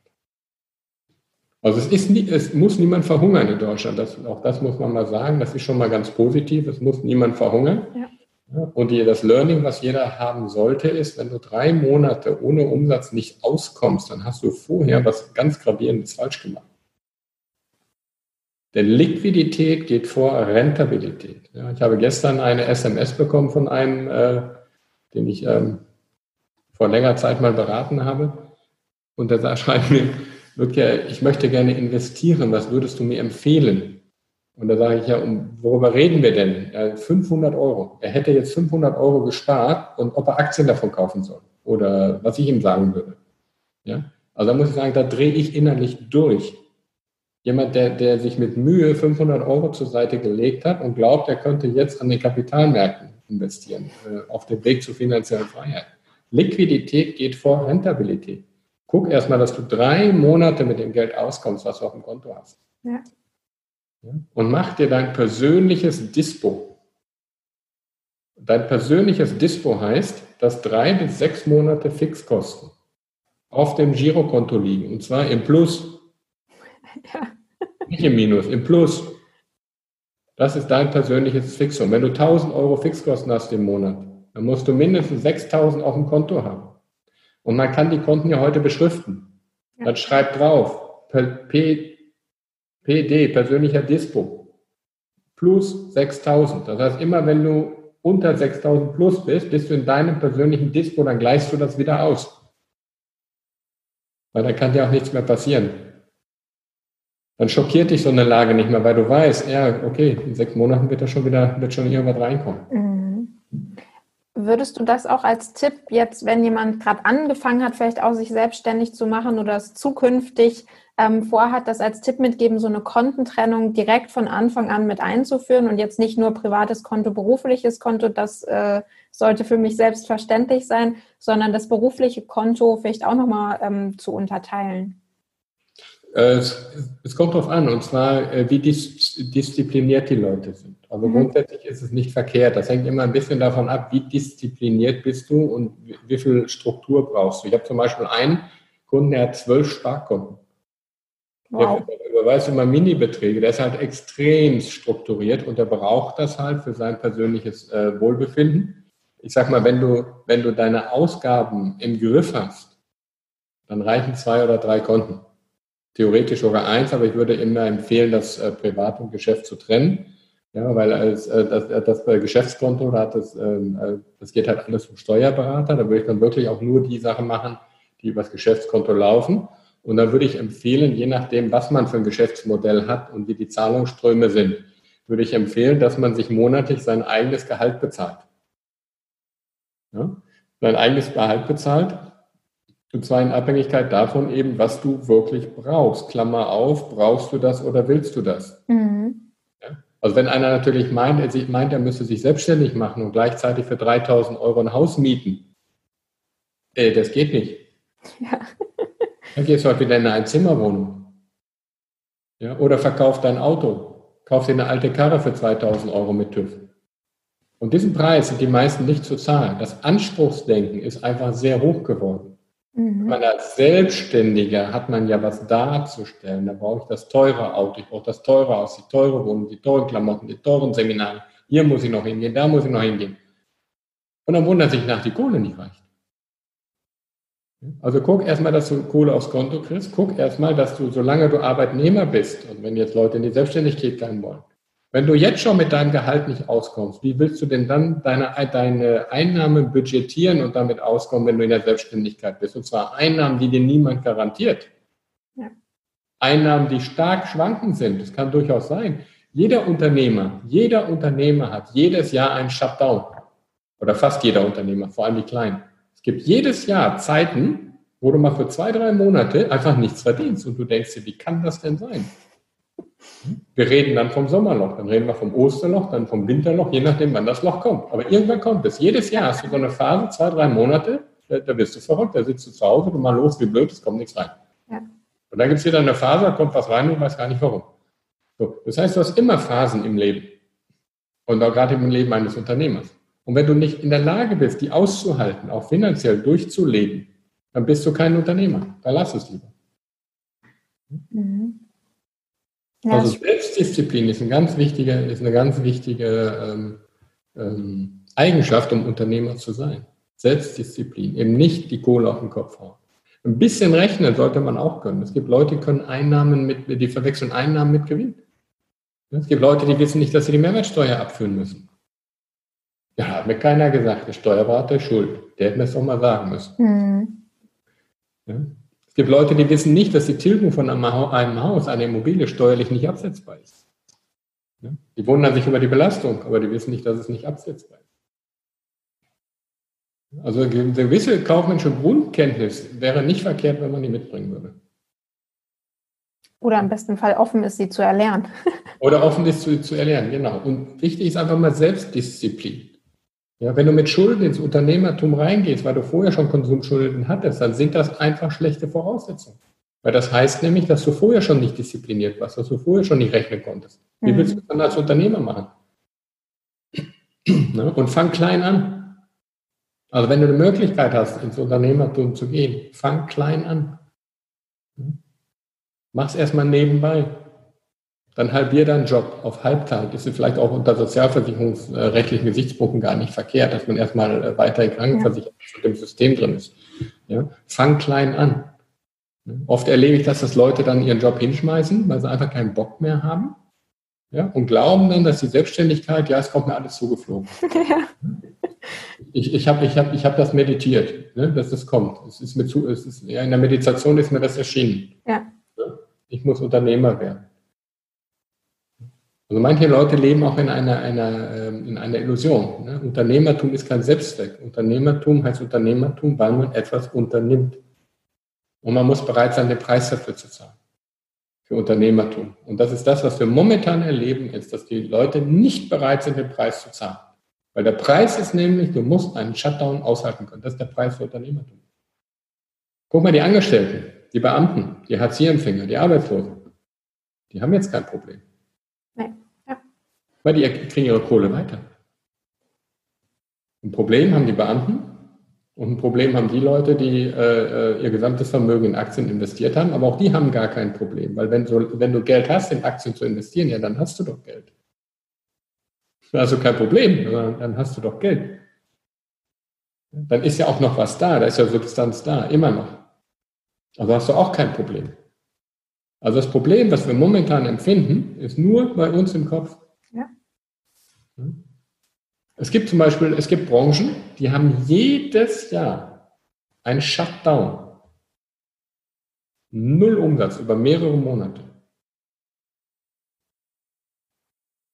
Also es, ist nie, es muss niemand verhungern in Deutschland. Das, auch das muss man mal sagen. Das ist schon mal ganz positiv. Es muss niemand verhungern. Ja. Und die, das Learning, was jeder haben sollte, ist, wenn du drei Monate ohne Umsatz nicht auskommst, dann hast du vorher was ganz Gravierendes falsch gemacht. Denn Liquidität geht vor Rentabilität. Ja, ich habe gestern eine SMS bekommen von einem, äh, den ich ähm, vor längerer Zeit mal beraten habe. Und da schreibt mir, ich möchte gerne investieren, was würdest du mir empfehlen? Und da sage ich ja, worüber reden wir denn? Ja, 500 Euro. Er hätte jetzt 500 Euro gespart und ob er Aktien davon kaufen soll oder was ich ihm sagen würde. Ja? Also da muss ich sagen, da drehe ich innerlich durch. Jemand, der, der sich mit Mühe 500 Euro zur Seite gelegt hat und glaubt, er könnte jetzt an den Kapitalmärkten investieren, äh, auf dem Weg zur finanziellen Freiheit. Liquidität geht vor Rentabilität. Guck erstmal, dass du drei Monate mit dem Geld auskommst, was du auf dem Konto hast. Ja. Und mach dir dein persönliches Dispo. Dein persönliches Dispo heißt, dass drei bis sechs Monate Fixkosten auf dem Girokonto liegen. Und zwar im Plus. Ja. Nicht im Minus, im Plus. Das ist dein persönliches Fixum. Wenn du 1000 Euro Fixkosten hast im Monat, dann musst du mindestens 6000 auf dem Konto haben. Und man kann die Konten ja heute beschriften. Ja. Dann schreibt drauf, P, PD, persönlicher Dispo, plus 6000. Das heißt, immer wenn du unter 6000 plus bist, bist du in deinem persönlichen Dispo, dann gleichst du das wieder aus. Weil dann kann dir auch nichts mehr passieren. Dann schockiert dich so eine Lage nicht mehr, weil du weißt, ja, okay, in sechs Monaten wird da schon wieder, wird schon irgendwas reinkommen. Mhm. Würdest du das auch als Tipp jetzt, wenn jemand gerade angefangen hat, vielleicht auch sich selbstständig zu machen oder es zukünftig ähm, vorhat, das als Tipp mitgeben, so eine Kontentrennung direkt von Anfang an mit einzuführen und jetzt nicht nur privates Konto, berufliches Konto, das äh, sollte für mich selbstverständlich sein, sondern das berufliche Konto vielleicht auch nochmal ähm, zu unterteilen? Äh, es, es, kommt darauf an, und zwar, äh, wie dis diszipliniert die Leute sind. Also mhm. grundsätzlich ist es nicht verkehrt. Das hängt immer ein bisschen davon ab, wie diszipliniert bist du und wie, wie viel Struktur brauchst du. Ich habe zum Beispiel einen Kunden, der hat zwölf Sparkonten. Wow. Der überweist immer Mini-Beträge. Der ist halt extrem strukturiert und der braucht das halt für sein persönliches äh, Wohlbefinden. Ich sag mal, wenn du, wenn du deine Ausgaben im Griff hast, dann reichen zwei oder drei Konten. Theoretisch sogar eins, aber ich würde immer empfehlen, das äh, Privat und Geschäft zu trennen. Ja, weil als, äh, das, äh, das Geschäftskonto, da hat das, ähm, äh, das geht halt alles zum Steuerberater. Da würde ich dann wirklich auch nur die Sachen machen, die übers Geschäftskonto laufen. Und dann würde ich empfehlen, je nachdem, was man für ein Geschäftsmodell hat und wie die Zahlungsströme sind, würde ich empfehlen, dass man sich monatlich sein eigenes Gehalt bezahlt. Ja? Sein eigenes Gehalt bezahlt. Und zwar in Abhängigkeit davon eben, was du wirklich brauchst. Klammer auf, brauchst du das oder willst du das? Mhm. Ja? Also wenn einer natürlich meint, er sich meint, er müsste sich selbstständig machen und gleichzeitig für 3000 Euro ein Haus mieten, äh, das geht nicht. Ja. Dann gehst du halt wieder in eine Einzimmerwohnung. Ja, oder verkauf dein Auto. Kauf dir eine alte Karre für 2000 Euro mit TÜV. Und diesen Preis sind die meisten nicht zu zahlen. Das Anspruchsdenken ist einfach sehr hoch geworden. Mhm. Man als Selbstständiger hat man ja was darzustellen. Da brauche ich das teure Auto, ich brauche das teure Haus, die teure Wohnung, die teuren Klamotten, die teuren Seminare. Hier muss ich noch hingehen, da muss ich noch hingehen. Und dann wundert sich nach, die Kohle nicht reicht. Also guck erstmal, dass du Kohle aufs Konto kriegst. Guck erstmal, dass du, solange du Arbeitnehmer bist und wenn jetzt Leute in die Selbstständigkeit gehen wollen, wenn du jetzt schon mit deinem Gehalt nicht auskommst, wie willst du denn dann deine, deine Einnahmen budgetieren und damit auskommen, wenn du in der Selbstständigkeit bist? Und zwar Einnahmen, die dir niemand garantiert. Ja. Einnahmen, die stark schwankend sind. Das kann durchaus sein. Jeder Unternehmer, jeder Unternehmer hat jedes Jahr einen Shutdown. Oder fast jeder Unternehmer, vor allem die Kleinen gibt jedes Jahr Zeiten, wo du mal für zwei, drei Monate einfach nichts verdienst und du denkst dir, wie kann das denn sein? Wir reden dann vom Sommerloch, dann reden wir vom Osterloch, dann vom Winterloch, je nachdem, wann das Loch kommt. Aber irgendwann kommt es. Jedes Jahr hast du so eine Phase, zwei, drei Monate, da, da wirst du verrückt, da sitzt du zu Hause, du mal los, wie blöd, es kommt nichts rein. Ja. Und dann gibt es wieder eine Phase, da kommt was rein und du weißt gar nicht warum. So, das heißt, du hast immer Phasen im Leben. Und auch gerade im Leben eines Unternehmers. Und wenn du nicht in der Lage bist, die auszuhalten, auch finanziell durchzuleben, dann bist du kein Unternehmer. Da lass es lieber. Mhm. Also Selbstdisziplin ist, ein ganz wichtiger, ist eine ganz wichtige ähm, ähm, Eigenschaft, um Unternehmer zu sein. Selbstdisziplin, eben nicht die Kohle auf den Kopf hauen. Ein bisschen rechnen sollte man auch können. Es gibt Leute, die können Einnahmen mit, die verwechseln Einnahmen mit Gewinn. Es gibt Leute, die wissen nicht, dass sie die Mehrwertsteuer abführen müssen. Ja, hat mir keiner gesagt, der Steuerberater ist schuld. Der hätte mir das doch mal sagen müssen. Mhm. Ja? Es gibt Leute, die wissen nicht, dass die Tilgung von einem Haus, einer Immobilie steuerlich nicht absetzbar ist. Ja? Die wundern sich über die Belastung, aber die wissen nicht, dass es nicht absetzbar ist. Also eine gewisse kaufmännische Grundkenntnis wäre nicht verkehrt, wenn man die mitbringen würde. Oder im besten Fall offen ist, sie zu erlernen. Oder offen ist, zu, zu erlernen, genau. Und wichtig ist einfach mal Selbstdisziplin. Ja, wenn du mit Schulden ins Unternehmertum reingehst, weil du vorher schon Konsumschulden hattest, dann sind das einfach schlechte Voraussetzungen. Weil das heißt nämlich, dass du vorher schon nicht diszipliniert warst, dass du vorher schon nicht rechnen konntest. Wie mhm. willst du das dann als Unternehmer machen? Ne? Und fang klein an. Also wenn du eine Möglichkeit hast, ins Unternehmertum zu gehen, fang klein an. Mach es erstmal nebenbei dann halbier deinen Job auf Halbzeit. Das ist vielleicht auch unter sozialversicherungsrechtlichen Gesichtspunkten gar nicht verkehrt, dass man erstmal äh, weiter in Krankenversicherung ja. im System drin ist. Ja? Fang klein an. Oft erlebe ich, dass das Leute dann ihren Job hinschmeißen, weil sie einfach keinen Bock mehr haben. Ja, und glauben dann, dass die Selbstständigkeit, ja, es kommt mir alles zugeflogen. Ja. Ich, ich habe ich hab, ich hab das meditiert, ne, dass das kommt. Es ist mir zu, es ist, ja, in der Meditation ist mir das erschienen. Ja. Ich muss Unternehmer werden. Also manche Leute leben auch in einer, einer, ähm, in einer Illusion. Ne? Unternehmertum ist kein Selbstzweck. Unternehmertum heißt Unternehmertum, weil man etwas unternimmt. Und man muss bereit sein, den Preis dafür zu zahlen. Für Unternehmertum. Und das ist das, was wir momentan erleben, ist, dass die Leute nicht bereit sind, den Preis zu zahlen. Weil der Preis ist nämlich, du musst einen Shutdown aushalten können. Das ist der Preis für Unternehmertum. Guck mal, die Angestellten, die Beamten, die Hartz-IV-Empfänger, die Arbeitslosen, die haben jetzt kein Problem. Weil die kriegen ihre Kohle weiter. Ein Problem haben die Beamten, Und ein Problem haben die Leute, die äh, äh, ihr gesamtes Vermögen in Aktien investiert haben, aber auch die haben gar kein Problem, weil wenn du, wenn du Geld hast, in Aktien zu investieren, ja, dann hast du doch Geld. Also kein Problem, dann hast du doch Geld. Dann ist ja auch noch was da, da ist ja Substanz da, immer noch. Also hast du auch kein Problem. Also das Problem, was wir momentan empfinden, ist nur bei uns im Kopf. Ja. Es gibt zum Beispiel, es gibt Branchen, die haben jedes Jahr ein Shutdown. Null Umsatz über mehrere Monate.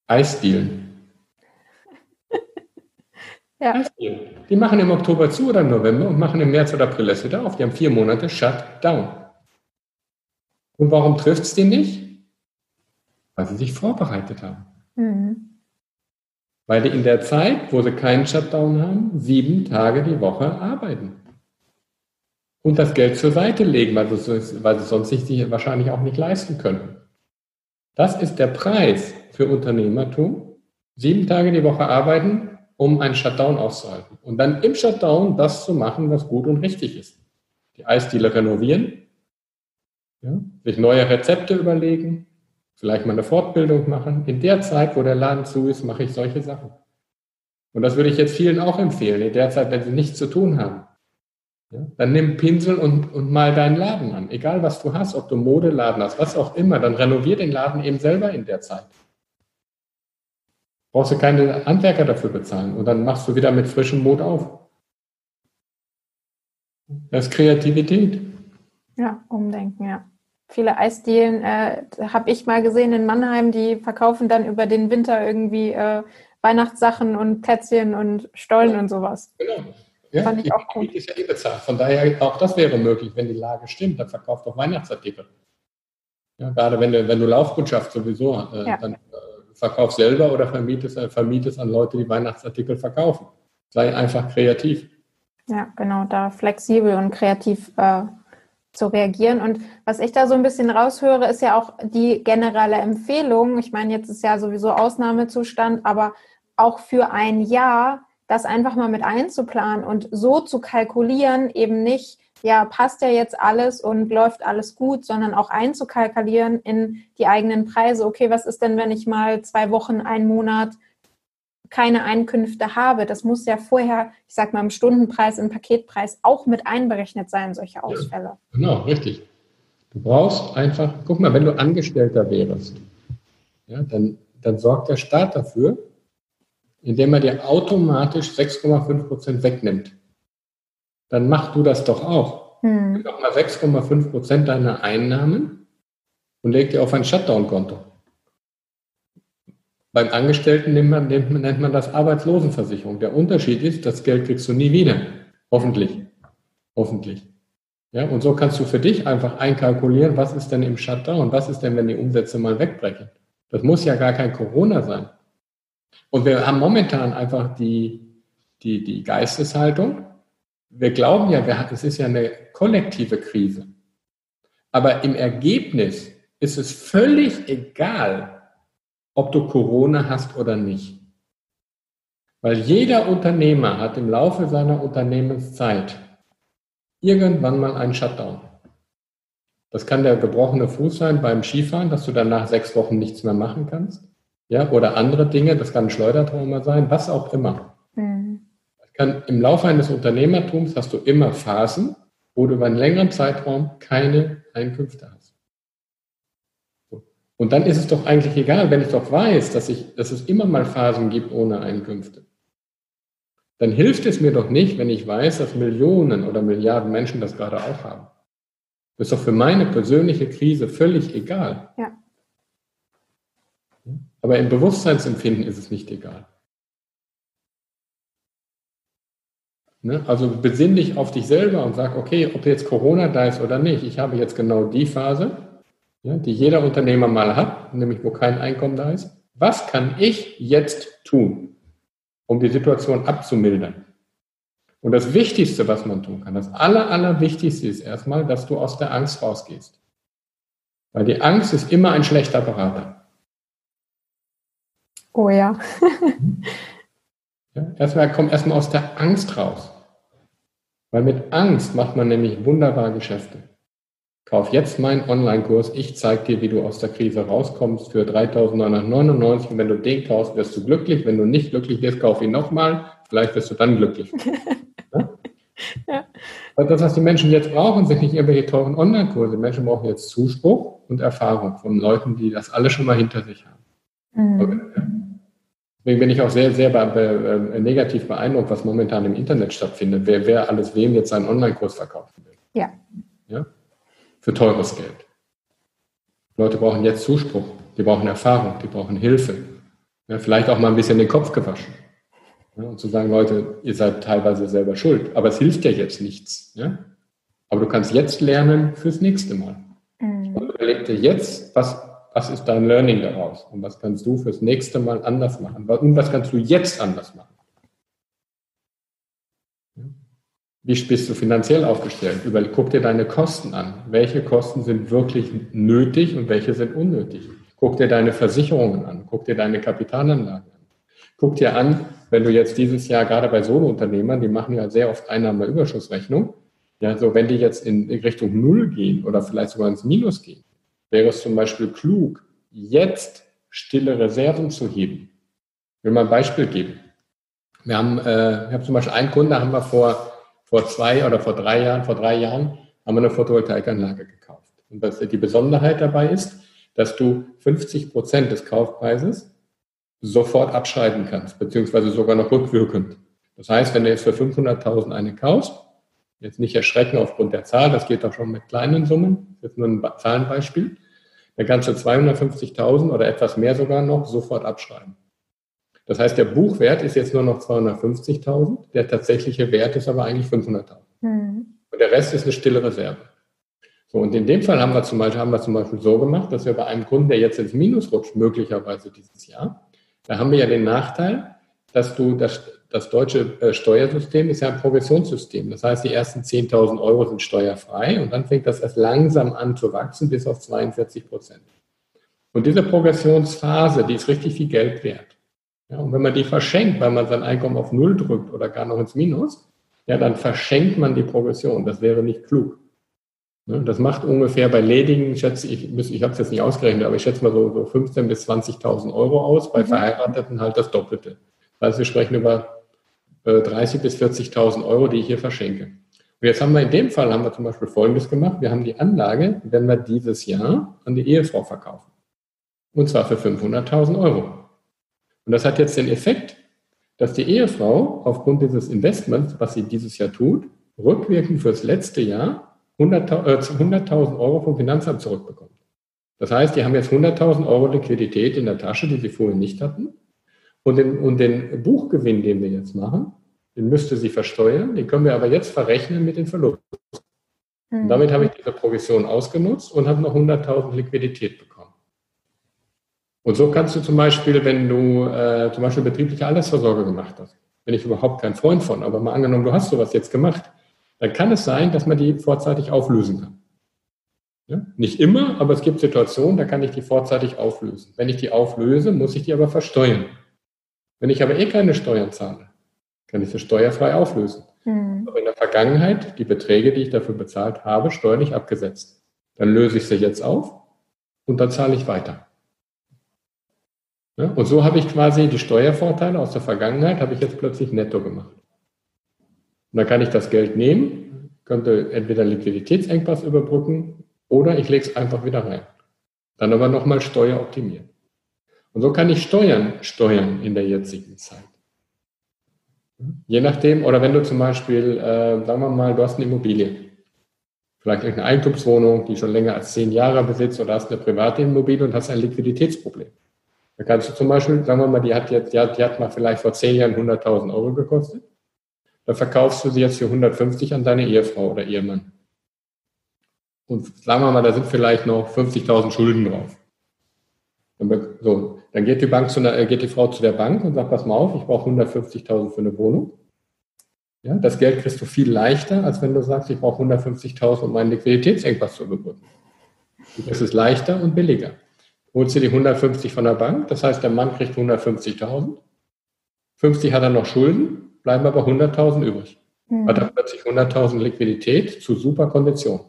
Eisdielen. Ja. Die machen im Oktober zu oder November und machen im März oder April erst wieder auf. Die haben vier Monate Shutdown. Und warum trifft es die nicht? Weil sie sich vorbereitet haben. Mhm. Weil die in der Zeit, wo sie keinen Shutdown haben, sieben Tage die Woche arbeiten. Und das Geld zur Seite legen, weil sie, weil sie sonst sich wahrscheinlich auch nicht leisten können. Das ist der Preis für Unternehmertum. Sieben Tage die Woche arbeiten, um einen Shutdown auszuhalten. Und dann im Shutdown das zu machen, was gut und richtig ist. Die Eisdiele renovieren, ja, sich neue Rezepte überlegen, vielleicht mal eine Fortbildung machen. In der Zeit, wo der Laden zu ist, mache ich solche Sachen. Und das würde ich jetzt vielen auch empfehlen, in der Zeit, wenn sie nichts zu tun haben. Ja, dann nimm Pinsel und, und mal deinen Laden an. Egal was du hast, ob du Modeladen hast, was auch immer, dann renovier den Laden eben selber in der Zeit brauchst du keine Handwerker dafür bezahlen und dann machst du wieder mit frischem Mut auf. Das ist Kreativität. Ja, umdenken, ja. Viele Eisdielen äh, habe ich mal gesehen in Mannheim, die verkaufen dann über den Winter irgendwie äh, Weihnachtssachen und Plätzchen und Stollen ja, und sowas. Genau. Ja, Fand ich auch gut. ist ja eh bezahlt. Von daher, auch das wäre möglich, wenn die Lage stimmt, dann verkauft doch Weihnachtsartikel. Ja, gerade wenn du, wenn du Laufkundschaft sowieso, äh, ja. dann äh, verkauf selber oder vermietest, äh, vermietest an Leute, die Weihnachtsartikel verkaufen. Sei einfach kreativ. Ja, genau, da flexibel und kreativ äh, zu reagieren. Und was ich da so ein bisschen raushöre, ist ja auch die generelle Empfehlung. Ich meine, jetzt ist ja sowieso Ausnahmezustand, aber auch für ein Jahr das einfach mal mit einzuplanen und so zu kalkulieren, eben nicht ja, passt ja jetzt alles und läuft alles gut, sondern auch einzukalkulieren in die eigenen Preise. Okay, was ist denn, wenn ich mal zwei Wochen, einen Monat keine Einkünfte habe? Das muss ja vorher, ich sag mal, im Stundenpreis, im Paketpreis auch mit einberechnet sein, solche Ausfälle. Ja, genau, richtig. Du brauchst einfach, guck mal, wenn du Angestellter wärst, ja, dann, dann sorgt der Staat dafür, indem er dir automatisch 6,5 Prozent wegnimmt dann mach du das doch auch. Hm. Nimm doch mal 6,5 Prozent deiner Einnahmen und leg dir auf ein Shutdown-Konto. Beim Angestellten nennt man, nennt man das Arbeitslosenversicherung. Der Unterschied ist, das Geld kriegst du nie wieder. Hoffentlich. Hoffentlich. Ja, und so kannst du für dich einfach einkalkulieren, was ist denn im Shutdown? Was ist denn, wenn die Umsätze mal wegbrechen? Das muss ja gar kein Corona sein. Und wir haben momentan einfach die, die, die Geisteshaltung, wir glauben ja, es ist ja eine kollektive Krise. Aber im Ergebnis ist es völlig egal, ob du Corona hast oder nicht. Weil jeder Unternehmer hat im Laufe seiner Unternehmenszeit irgendwann mal einen Shutdown. Das kann der gebrochene Fuß sein beim Skifahren, dass du dann nach sechs Wochen nichts mehr machen kannst. Ja, oder andere Dinge, das kann ein Schleudertrauma sein, was auch immer kann, im Laufe eines Unternehmertums hast du immer Phasen, wo du über einen längeren Zeitraum keine Einkünfte hast. Und dann ist es doch eigentlich egal, wenn ich doch weiß, dass, ich, dass es immer mal Phasen gibt ohne Einkünfte. Dann hilft es mir doch nicht, wenn ich weiß, dass Millionen oder Milliarden Menschen das gerade auch haben. Das ist doch für meine persönliche Krise völlig egal. Ja. Aber im Bewusstseinsempfinden ist es nicht egal. Ne? Also besinn dich auf dich selber und sag, okay, ob jetzt Corona da ist oder nicht, ich habe jetzt genau die Phase, die jeder Unternehmer mal hat, nämlich wo kein Einkommen da ist. Was kann ich jetzt tun, um die Situation abzumildern? Und das Wichtigste, was man tun kann, das Aller, Allerwichtigste ist erstmal, dass du aus der Angst rausgehst. Weil die Angst ist immer ein schlechter Berater. Oh ja. Ja, erstmal komm erstmal aus der Angst raus. Weil mit Angst macht man nämlich wunderbar Geschäfte. Kauf jetzt meinen Online-Kurs. Ich zeige dir, wie du aus der Krise rauskommst für 3.999. Und wenn du den kaufst, wirst du glücklich. Wenn du nicht glücklich wirst, kauf ihn nochmal. Vielleicht wirst du dann glücklich. ja? ja. Das, was die Menschen jetzt brauchen, sind nicht irgendwelche teuren Online-Kurse. Die Menschen brauchen jetzt Zuspruch und Erfahrung von Leuten, die das alle schon mal hinter sich haben. Mhm. Deswegen bin ich auch sehr, sehr be be äh, negativ beeindruckt, was momentan im Internet stattfindet. Wer, wer alles wem jetzt seinen Online-Kurs verkaufen will. Ja. ja. Für teures Geld. Leute brauchen jetzt Zuspruch. Die brauchen Erfahrung. Die brauchen Hilfe. Ja, vielleicht auch mal ein bisschen den Kopf gewaschen. Ja, und zu sagen, Leute, ihr seid teilweise selber schuld. Aber es hilft ja jetzt nichts. Ja? Aber du kannst jetzt lernen fürs nächste Mal. Mhm. Und überleg dir jetzt, was was ist dein Learning daraus? Und was kannst du fürs nächste Mal anders machen? Und was kannst du jetzt anders machen? Wie bist du finanziell aufgestellt? Über, guck dir deine Kosten an. Welche Kosten sind wirklich nötig und welche sind unnötig? Guck dir deine Versicherungen an. Guck dir deine Kapitalanlagen an. Guck dir an, wenn du jetzt dieses Jahr gerade bei Solo-Unternehmern, die machen ja sehr oft Einnahmeüberschussrechnung, ja, so wenn die jetzt in Richtung Null gehen oder vielleicht sogar ins Minus gehen, wäre es zum Beispiel klug, jetzt stille Reserven zu heben. Ich will mal ein Beispiel geben. Wir haben, äh, ich habe zum Beispiel einen Kunde, haben wir vor, vor zwei oder vor drei Jahren, vor drei Jahren, haben wir eine Photovoltaikanlage gekauft. Und das, die Besonderheit dabei ist, dass du 50 Prozent des Kaufpreises sofort abschreiben kannst, beziehungsweise sogar noch rückwirkend. Das heißt, wenn du jetzt für 500.000 eine kaufst, jetzt nicht erschrecken aufgrund der Zahl, das geht auch schon mit kleinen Summen, das ist nur ein Zahlenbeispiel, dann kannst du 250.000 oder etwas mehr sogar noch sofort abschreiben. Das heißt, der Buchwert ist jetzt nur noch 250.000, der tatsächliche Wert ist aber eigentlich 500.000. Mhm. Und der Rest ist eine stille Reserve. So, und in dem Fall haben wir, zum Beispiel, haben wir zum Beispiel so gemacht, dass wir bei einem Kunden, der jetzt ins Minus rutscht, möglicherweise dieses Jahr, da haben wir ja den Nachteil, dass du das, das deutsche äh, Steuersystem ist ja ein Progressionssystem. Das heißt, die ersten 10.000 Euro sind steuerfrei und dann fängt das erst langsam an zu wachsen bis auf 42 Prozent. Und diese Progressionsphase, die ist richtig viel Geld wert. Ja, und wenn man die verschenkt, weil man sein Einkommen auf Null drückt oder gar noch ins Minus, ja, dann verschenkt man die Progression. Das wäre nicht klug. Das macht ungefähr bei ledigen, schätze ich, ich habe es jetzt nicht ausgerechnet, aber ich schätze mal so, so 15.000 bis 20.000 Euro aus, bei mhm. Verheirateten halt das Doppelte. Also wir sprechen über 30.000 äh, bis 40.000 Euro, die ich hier verschenke. Und jetzt haben wir in dem Fall, haben wir zum Beispiel Folgendes gemacht. Wir haben die Anlage, wenn wir dieses Jahr an die Ehefrau verkaufen. Und zwar für 500.000 Euro. Und das hat jetzt den Effekt, dass die Ehefrau aufgrund dieses Investments, was sie dieses Jahr tut, rückwirkend fürs letzte Jahr 100.000 100 Euro vom Finanzamt zurückbekommt. Das heißt, die haben jetzt 100.000 Euro Liquidität in der Tasche, die sie vorher nicht hatten. Und den, und den Buchgewinn, den wir jetzt machen, den müsste sie versteuern, den können wir aber jetzt verrechnen mit den Verlusten. Und damit habe ich diese Provision ausgenutzt und habe noch 100.000 Liquidität bekommen. Und so kannst du zum Beispiel, wenn du äh, zum Beispiel betriebliche Altersvorsorge gemacht hast, bin ich überhaupt kein Freund von, aber mal angenommen, du hast sowas jetzt gemacht, dann kann es sein, dass man die vorzeitig auflösen kann. Ja? Nicht immer, aber es gibt Situationen, da kann ich die vorzeitig auflösen. Wenn ich die auflöse, muss ich die aber versteuern. Wenn ich aber eh keine Steuern zahle, kann ich sie steuerfrei auflösen. Mhm. Aber in der Vergangenheit die Beträge, die ich dafür bezahlt habe, steuerlich abgesetzt. Dann löse ich sie jetzt auf und dann zahle ich weiter. Und so habe ich quasi die Steuervorteile aus der Vergangenheit, habe ich jetzt plötzlich netto gemacht. Und dann kann ich das Geld nehmen, könnte entweder Liquiditätsengpass überbrücken oder ich lege es einfach wieder rein. Dann aber nochmal Steuer optimieren. Und so kann ich Steuern steuern in der jetzigen Zeit. Je nachdem, oder wenn du zum Beispiel, äh, sagen wir mal, du hast eine Immobilie, vielleicht eine Eigentumswohnung, die schon länger als zehn Jahre besitzt, oder hast eine private Immobilie und hast ein Liquiditätsproblem. Da kannst du zum Beispiel, sagen wir mal, die hat jetzt, die hat, die hat mal vielleicht vor zehn Jahren 100.000 Euro gekostet. Da verkaufst du sie jetzt für 150 an deine Ehefrau oder Ehemann. Und sagen wir mal, da sind vielleicht noch 50.000 Schulden drauf. So, dann geht die, Bank zu einer, äh, geht die Frau zu der Bank und sagt, pass mal auf, ich brauche 150.000 für eine Wohnung. Ja, das Geld kriegst du viel leichter, als wenn du sagst, ich brauche 150.000, um meinen Liquiditätsengpass zu überbrücken. Das ist leichter und billiger. Holst du die 150 von der Bank, das heißt, der Mann kriegt 150.000. 50 hat er noch Schulden, bleiben aber 100.000 übrig. hm. hat er plötzlich 100.000 Liquidität zu super Kondition.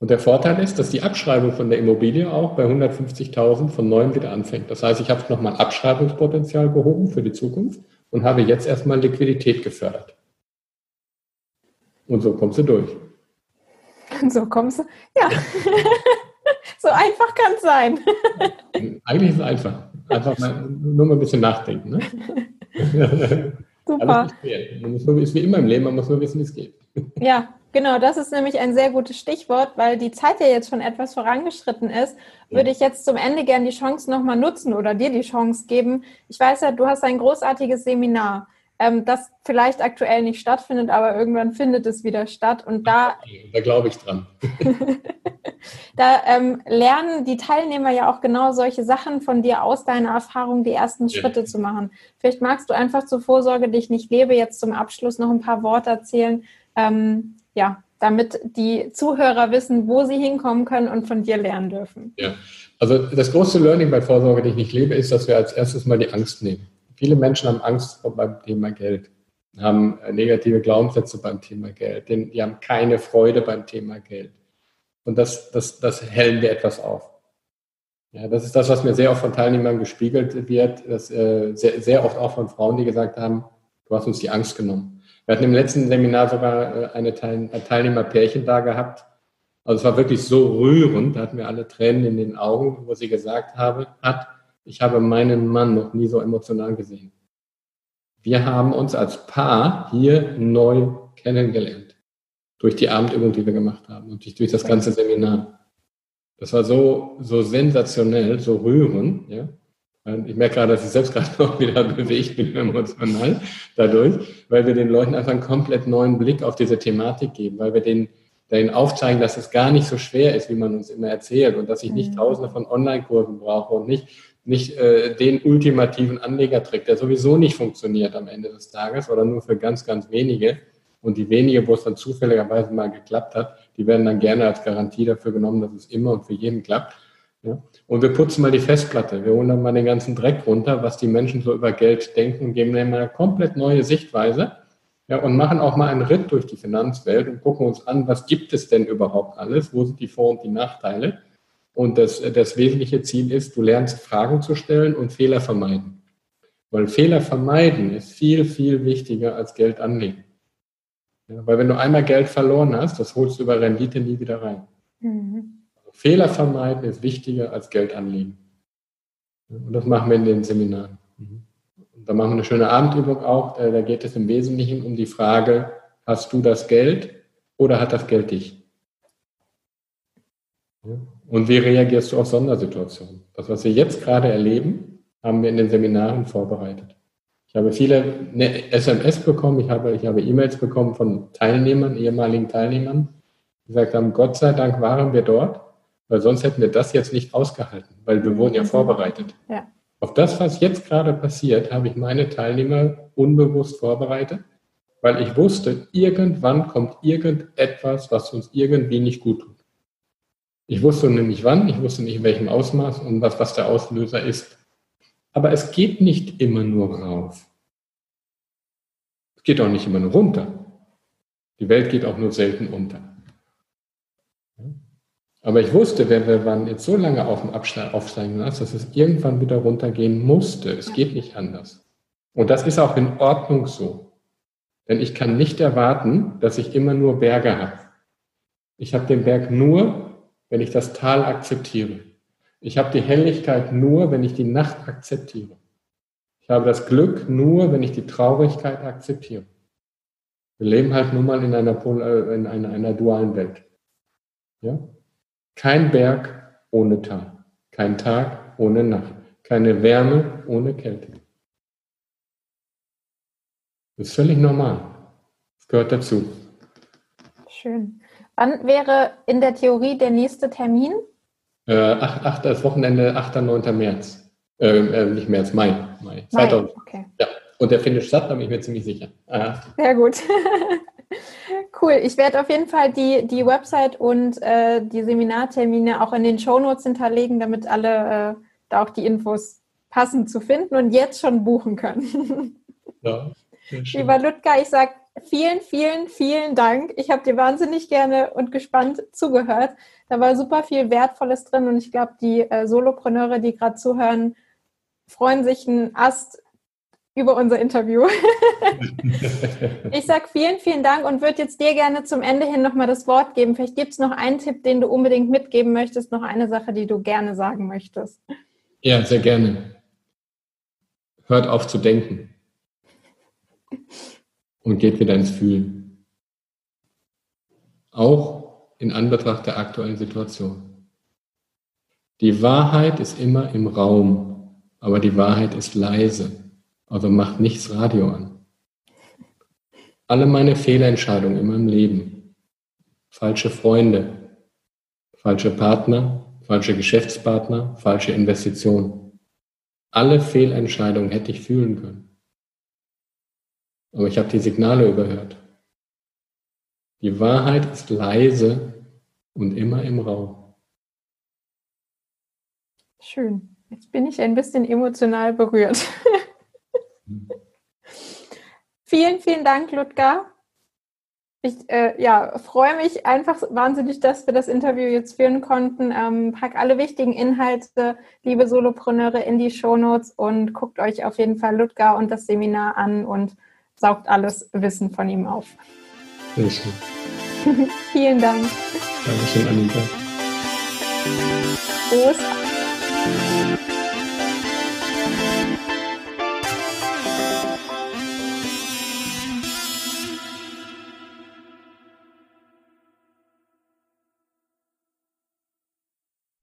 Und der Vorteil ist, dass die Abschreibung von der Immobilie auch bei 150.000 von neuem wieder anfängt. Das heißt, ich habe nochmal Abschreibungspotenzial gehoben für die Zukunft und habe jetzt erstmal Liquidität gefördert. Und so kommst du durch. So kommst du, ja. so einfach kann es sein. Eigentlich ist es einfach. Einfach mal, nur mal ein bisschen nachdenken. Ne? Super. Man muss nur, ist wie immer im Leben, man muss nur wissen, wie es geht. Ja, genau, das ist nämlich ein sehr gutes Stichwort, weil die Zeit ja jetzt schon etwas vorangeschritten ist, würde ich jetzt zum Ende gerne die Chance nochmal nutzen oder dir die Chance geben. Ich weiß ja, du hast ein großartiges Seminar ähm, das vielleicht aktuell nicht stattfindet, aber irgendwann findet es wieder statt. Und da, da glaube ich dran. da ähm, lernen die Teilnehmer ja auch genau solche Sachen von dir aus deiner Erfahrung, die ersten ja. Schritte zu machen. Vielleicht magst du einfach zur Vorsorge, die ich nicht lebe, jetzt zum Abschluss noch ein paar Worte erzählen. Ähm, ja, damit die Zuhörer wissen, wo sie hinkommen können und von dir lernen dürfen. Ja, also das große Learning bei Vorsorge, die ich nicht lebe, ist, dass wir als erstes mal die Angst nehmen. Viele Menschen haben Angst beim Thema Geld, haben äh, negative Glaubenssätze beim Thema Geld, die haben keine Freude beim Thema Geld. Und das, das, das hellen wir etwas auf. Ja, das ist das, was mir sehr oft von Teilnehmern gespiegelt wird, dass, äh, sehr, sehr oft auch von Frauen, die gesagt haben, du hast uns die Angst genommen. Wir hatten im letzten Seminar sogar äh, eine Teil, ein Teilnehmerpärchen da gehabt. Also es war wirklich so rührend, da hatten wir alle Tränen in den Augen, wo sie gesagt habe, hat, ich habe meinen Mann noch nie so emotional gesehen. Wir haben uns als Paar hier neu kennengelernt. Durch die Abendübung, die wir gemacht haben und durch das ganze Seminar. Das war so, so sensationell, so rührend, ja. Ich merke gerade, dass ich selbst gerade noch wieder bewegt bin emotional dadurch, weil wir den Leuten einfach einen komplett neuen Blick auf diese Thematik geben, weil wir denen, denen aufzeigen, dass es gar nicht so schwer ist, wie man uns immer erzählt und dass ich nicht mhm. tausende von Online-Kursen brauche und nicht nicht äh, den ultimativen Anlegertrick, der sowieso nicht funktioniert am Ende des Tages oder nur für ganz, ganz wenige. Und die wenige, wo es dann zufälligerweise mal geklappt hat, die werden dann gerne als Garantie dafür genommen, dass es immer und für jeden klappt. Ja? Und wir putzen mal die Festplatte. Wir holen dann mal den ganzen Dreck runter, was die Menschen so über Geld denken und geben denen mal eine komplett neue Sichtweise. Ja, und machen auch mal einen Ritt durch die Finanzwelt und gucken uns an, was gibt es denn überhaupt alles? Wo sind die Vor- und die Nachteile? Und das, das wesentliche Ziel ist, du lernst Fragen zu stellen und Fehler vermeiden. Weil Fehler vermeiden ist viel, viel wichtiger als Geld anlegen. Ja, weil wenn du einmal Geld verloren hast, das holst du über Rendite nie wieder rein. Mhm. Fehler vermeiden ist wichtiger als Geld anlegen. Und das machen wir in den Seminaren. Mhm. Da machen wir eine schöne Abendübung auch. Da geht es im Wesentlichen um die Frage, hast du das Geld oder hat das Geld dich? Und wie reagierst du auf Sondersituationen? Das, was wir jetzt gerade erleben, haben wir in den Seminaren vorbereitet. Ich habe viele SMS bekommen, ich habe, ich habe E-Mails bekommen von Teilnehmern, ehemaligen Teilnehmern, die gesagt haben, Gott sei Dank waren wir dort, weil sonst hätten wir das jetzt nicht ausgehalten, weil wir wurden ja vorbereitet. Ja. Auf das, was jetzt gerade passiert, habe ich meine Teilnehmer unbewusst vorbereitet, weil ich wusste, irgendwann kommt irgendetwas, was uns irgendwie nicht gut tut. Ich wusste nämlich wann, ich wusste nicht in welchem Ausmaß und was, was der Auslöser ist. Aber es geht nicht immer nur rauf. Es geht auch nicht immer nur runter. Die Welt geht auch nur selten unter. Aber ich wusste, wenn wir waren jetzt so lange auf dem Aufsteigen lassen, dass es irgendwann wieder runtergehen musste. Es geht nicht anders. Und das ist auch in Ordnung so. Denn ich kann nicht erwarten, dass ich immer nur Berge habe. Ich habe den Berg nur, wenn ich das Tal akzeptiere. Ich habe die Helligkeit nur, wenn ich die Nacht akzeptiere. Ich habe das Glück nur, wenn ich die Traurigkeit akzeptiere. Wir leben halt nun mal in einer, äh, in einer, einer dualen Welt. Ja? Kein Berg ohne Tal, kein Tag ohne Nacht, keine Wärme ohne Kälte. Das ist völlig normal. Das gehört dazu. Schön. Wann wäre in der Theorie der nächste Termin? Äh, ach, ach, das Wochenende 8. 9. März. Äh, äh, nicht März, Mai. Mai. 2000. okay. Ja. Und der findet statt, da bin ich mir ziemlich sicher. Aha. Sehr gut. cool. Ich werde auf jeden Fall die, die Website und äh, die Seminartermine auch in den Shownotes hinterlegen, damit alle äh, da auch die Infos passend zu finden und jetzt schon buchen können. ja. Lieber Ludger, ich sage vielen, vielen, vielen Dank. Ich habe dir wahnsinnig gerne und gespannt zugehört. Da war super viel Wertvolles drin und ich glaube, die äh, Solopreneure, die gerade zuhören, freuen sich einen Ast über unser Interview. ich sage vielen, vielen Dank und würde jetzt dir gerne zum Ende hin nochmal das Wort geben. Vielleicht gibt es noch einen Tipp, den du unbedingt mitgeben möchtest, noch eine Sache, die du gerne sagen möchtest. Ja, sehr gerne. Hört auf zu denken und geht wieder ins Fühlen. Auch in Anbetracht der aktuellen Situation. Die Wahrheit ist immer im Raum, aber die Wahrheit ist leise. Also macht nichts Radio an. Alle meine Fehlentscheidungen in meinem Leben, falsche Freunde, falsche Partner, falsche Geschäftspartner, falsche Investitionen. Alle Fehlentscheidungen hätte ich fühlen können. Aber ich habe die Signale überhört. Die Wahrheit ist leise und immer im Raum. Schön. Jetzt bin ich ein bisschen emotional berührt. vielen, vielen Dank, Ludger. Ich äh, ja, freue mich einfach wahnsinnig, dass wir das Interview jetzt führen konnten. Ähm, pack alle wichtigen Inhalte, liebe Solopreneure, in die Shownotes und guckt euch auf jeden Fall Ludger und das Seminar an und saugt alles Wissen von ihm auf. Sehr schön. Vielen Dank. Dankeschön, Anita. Prost.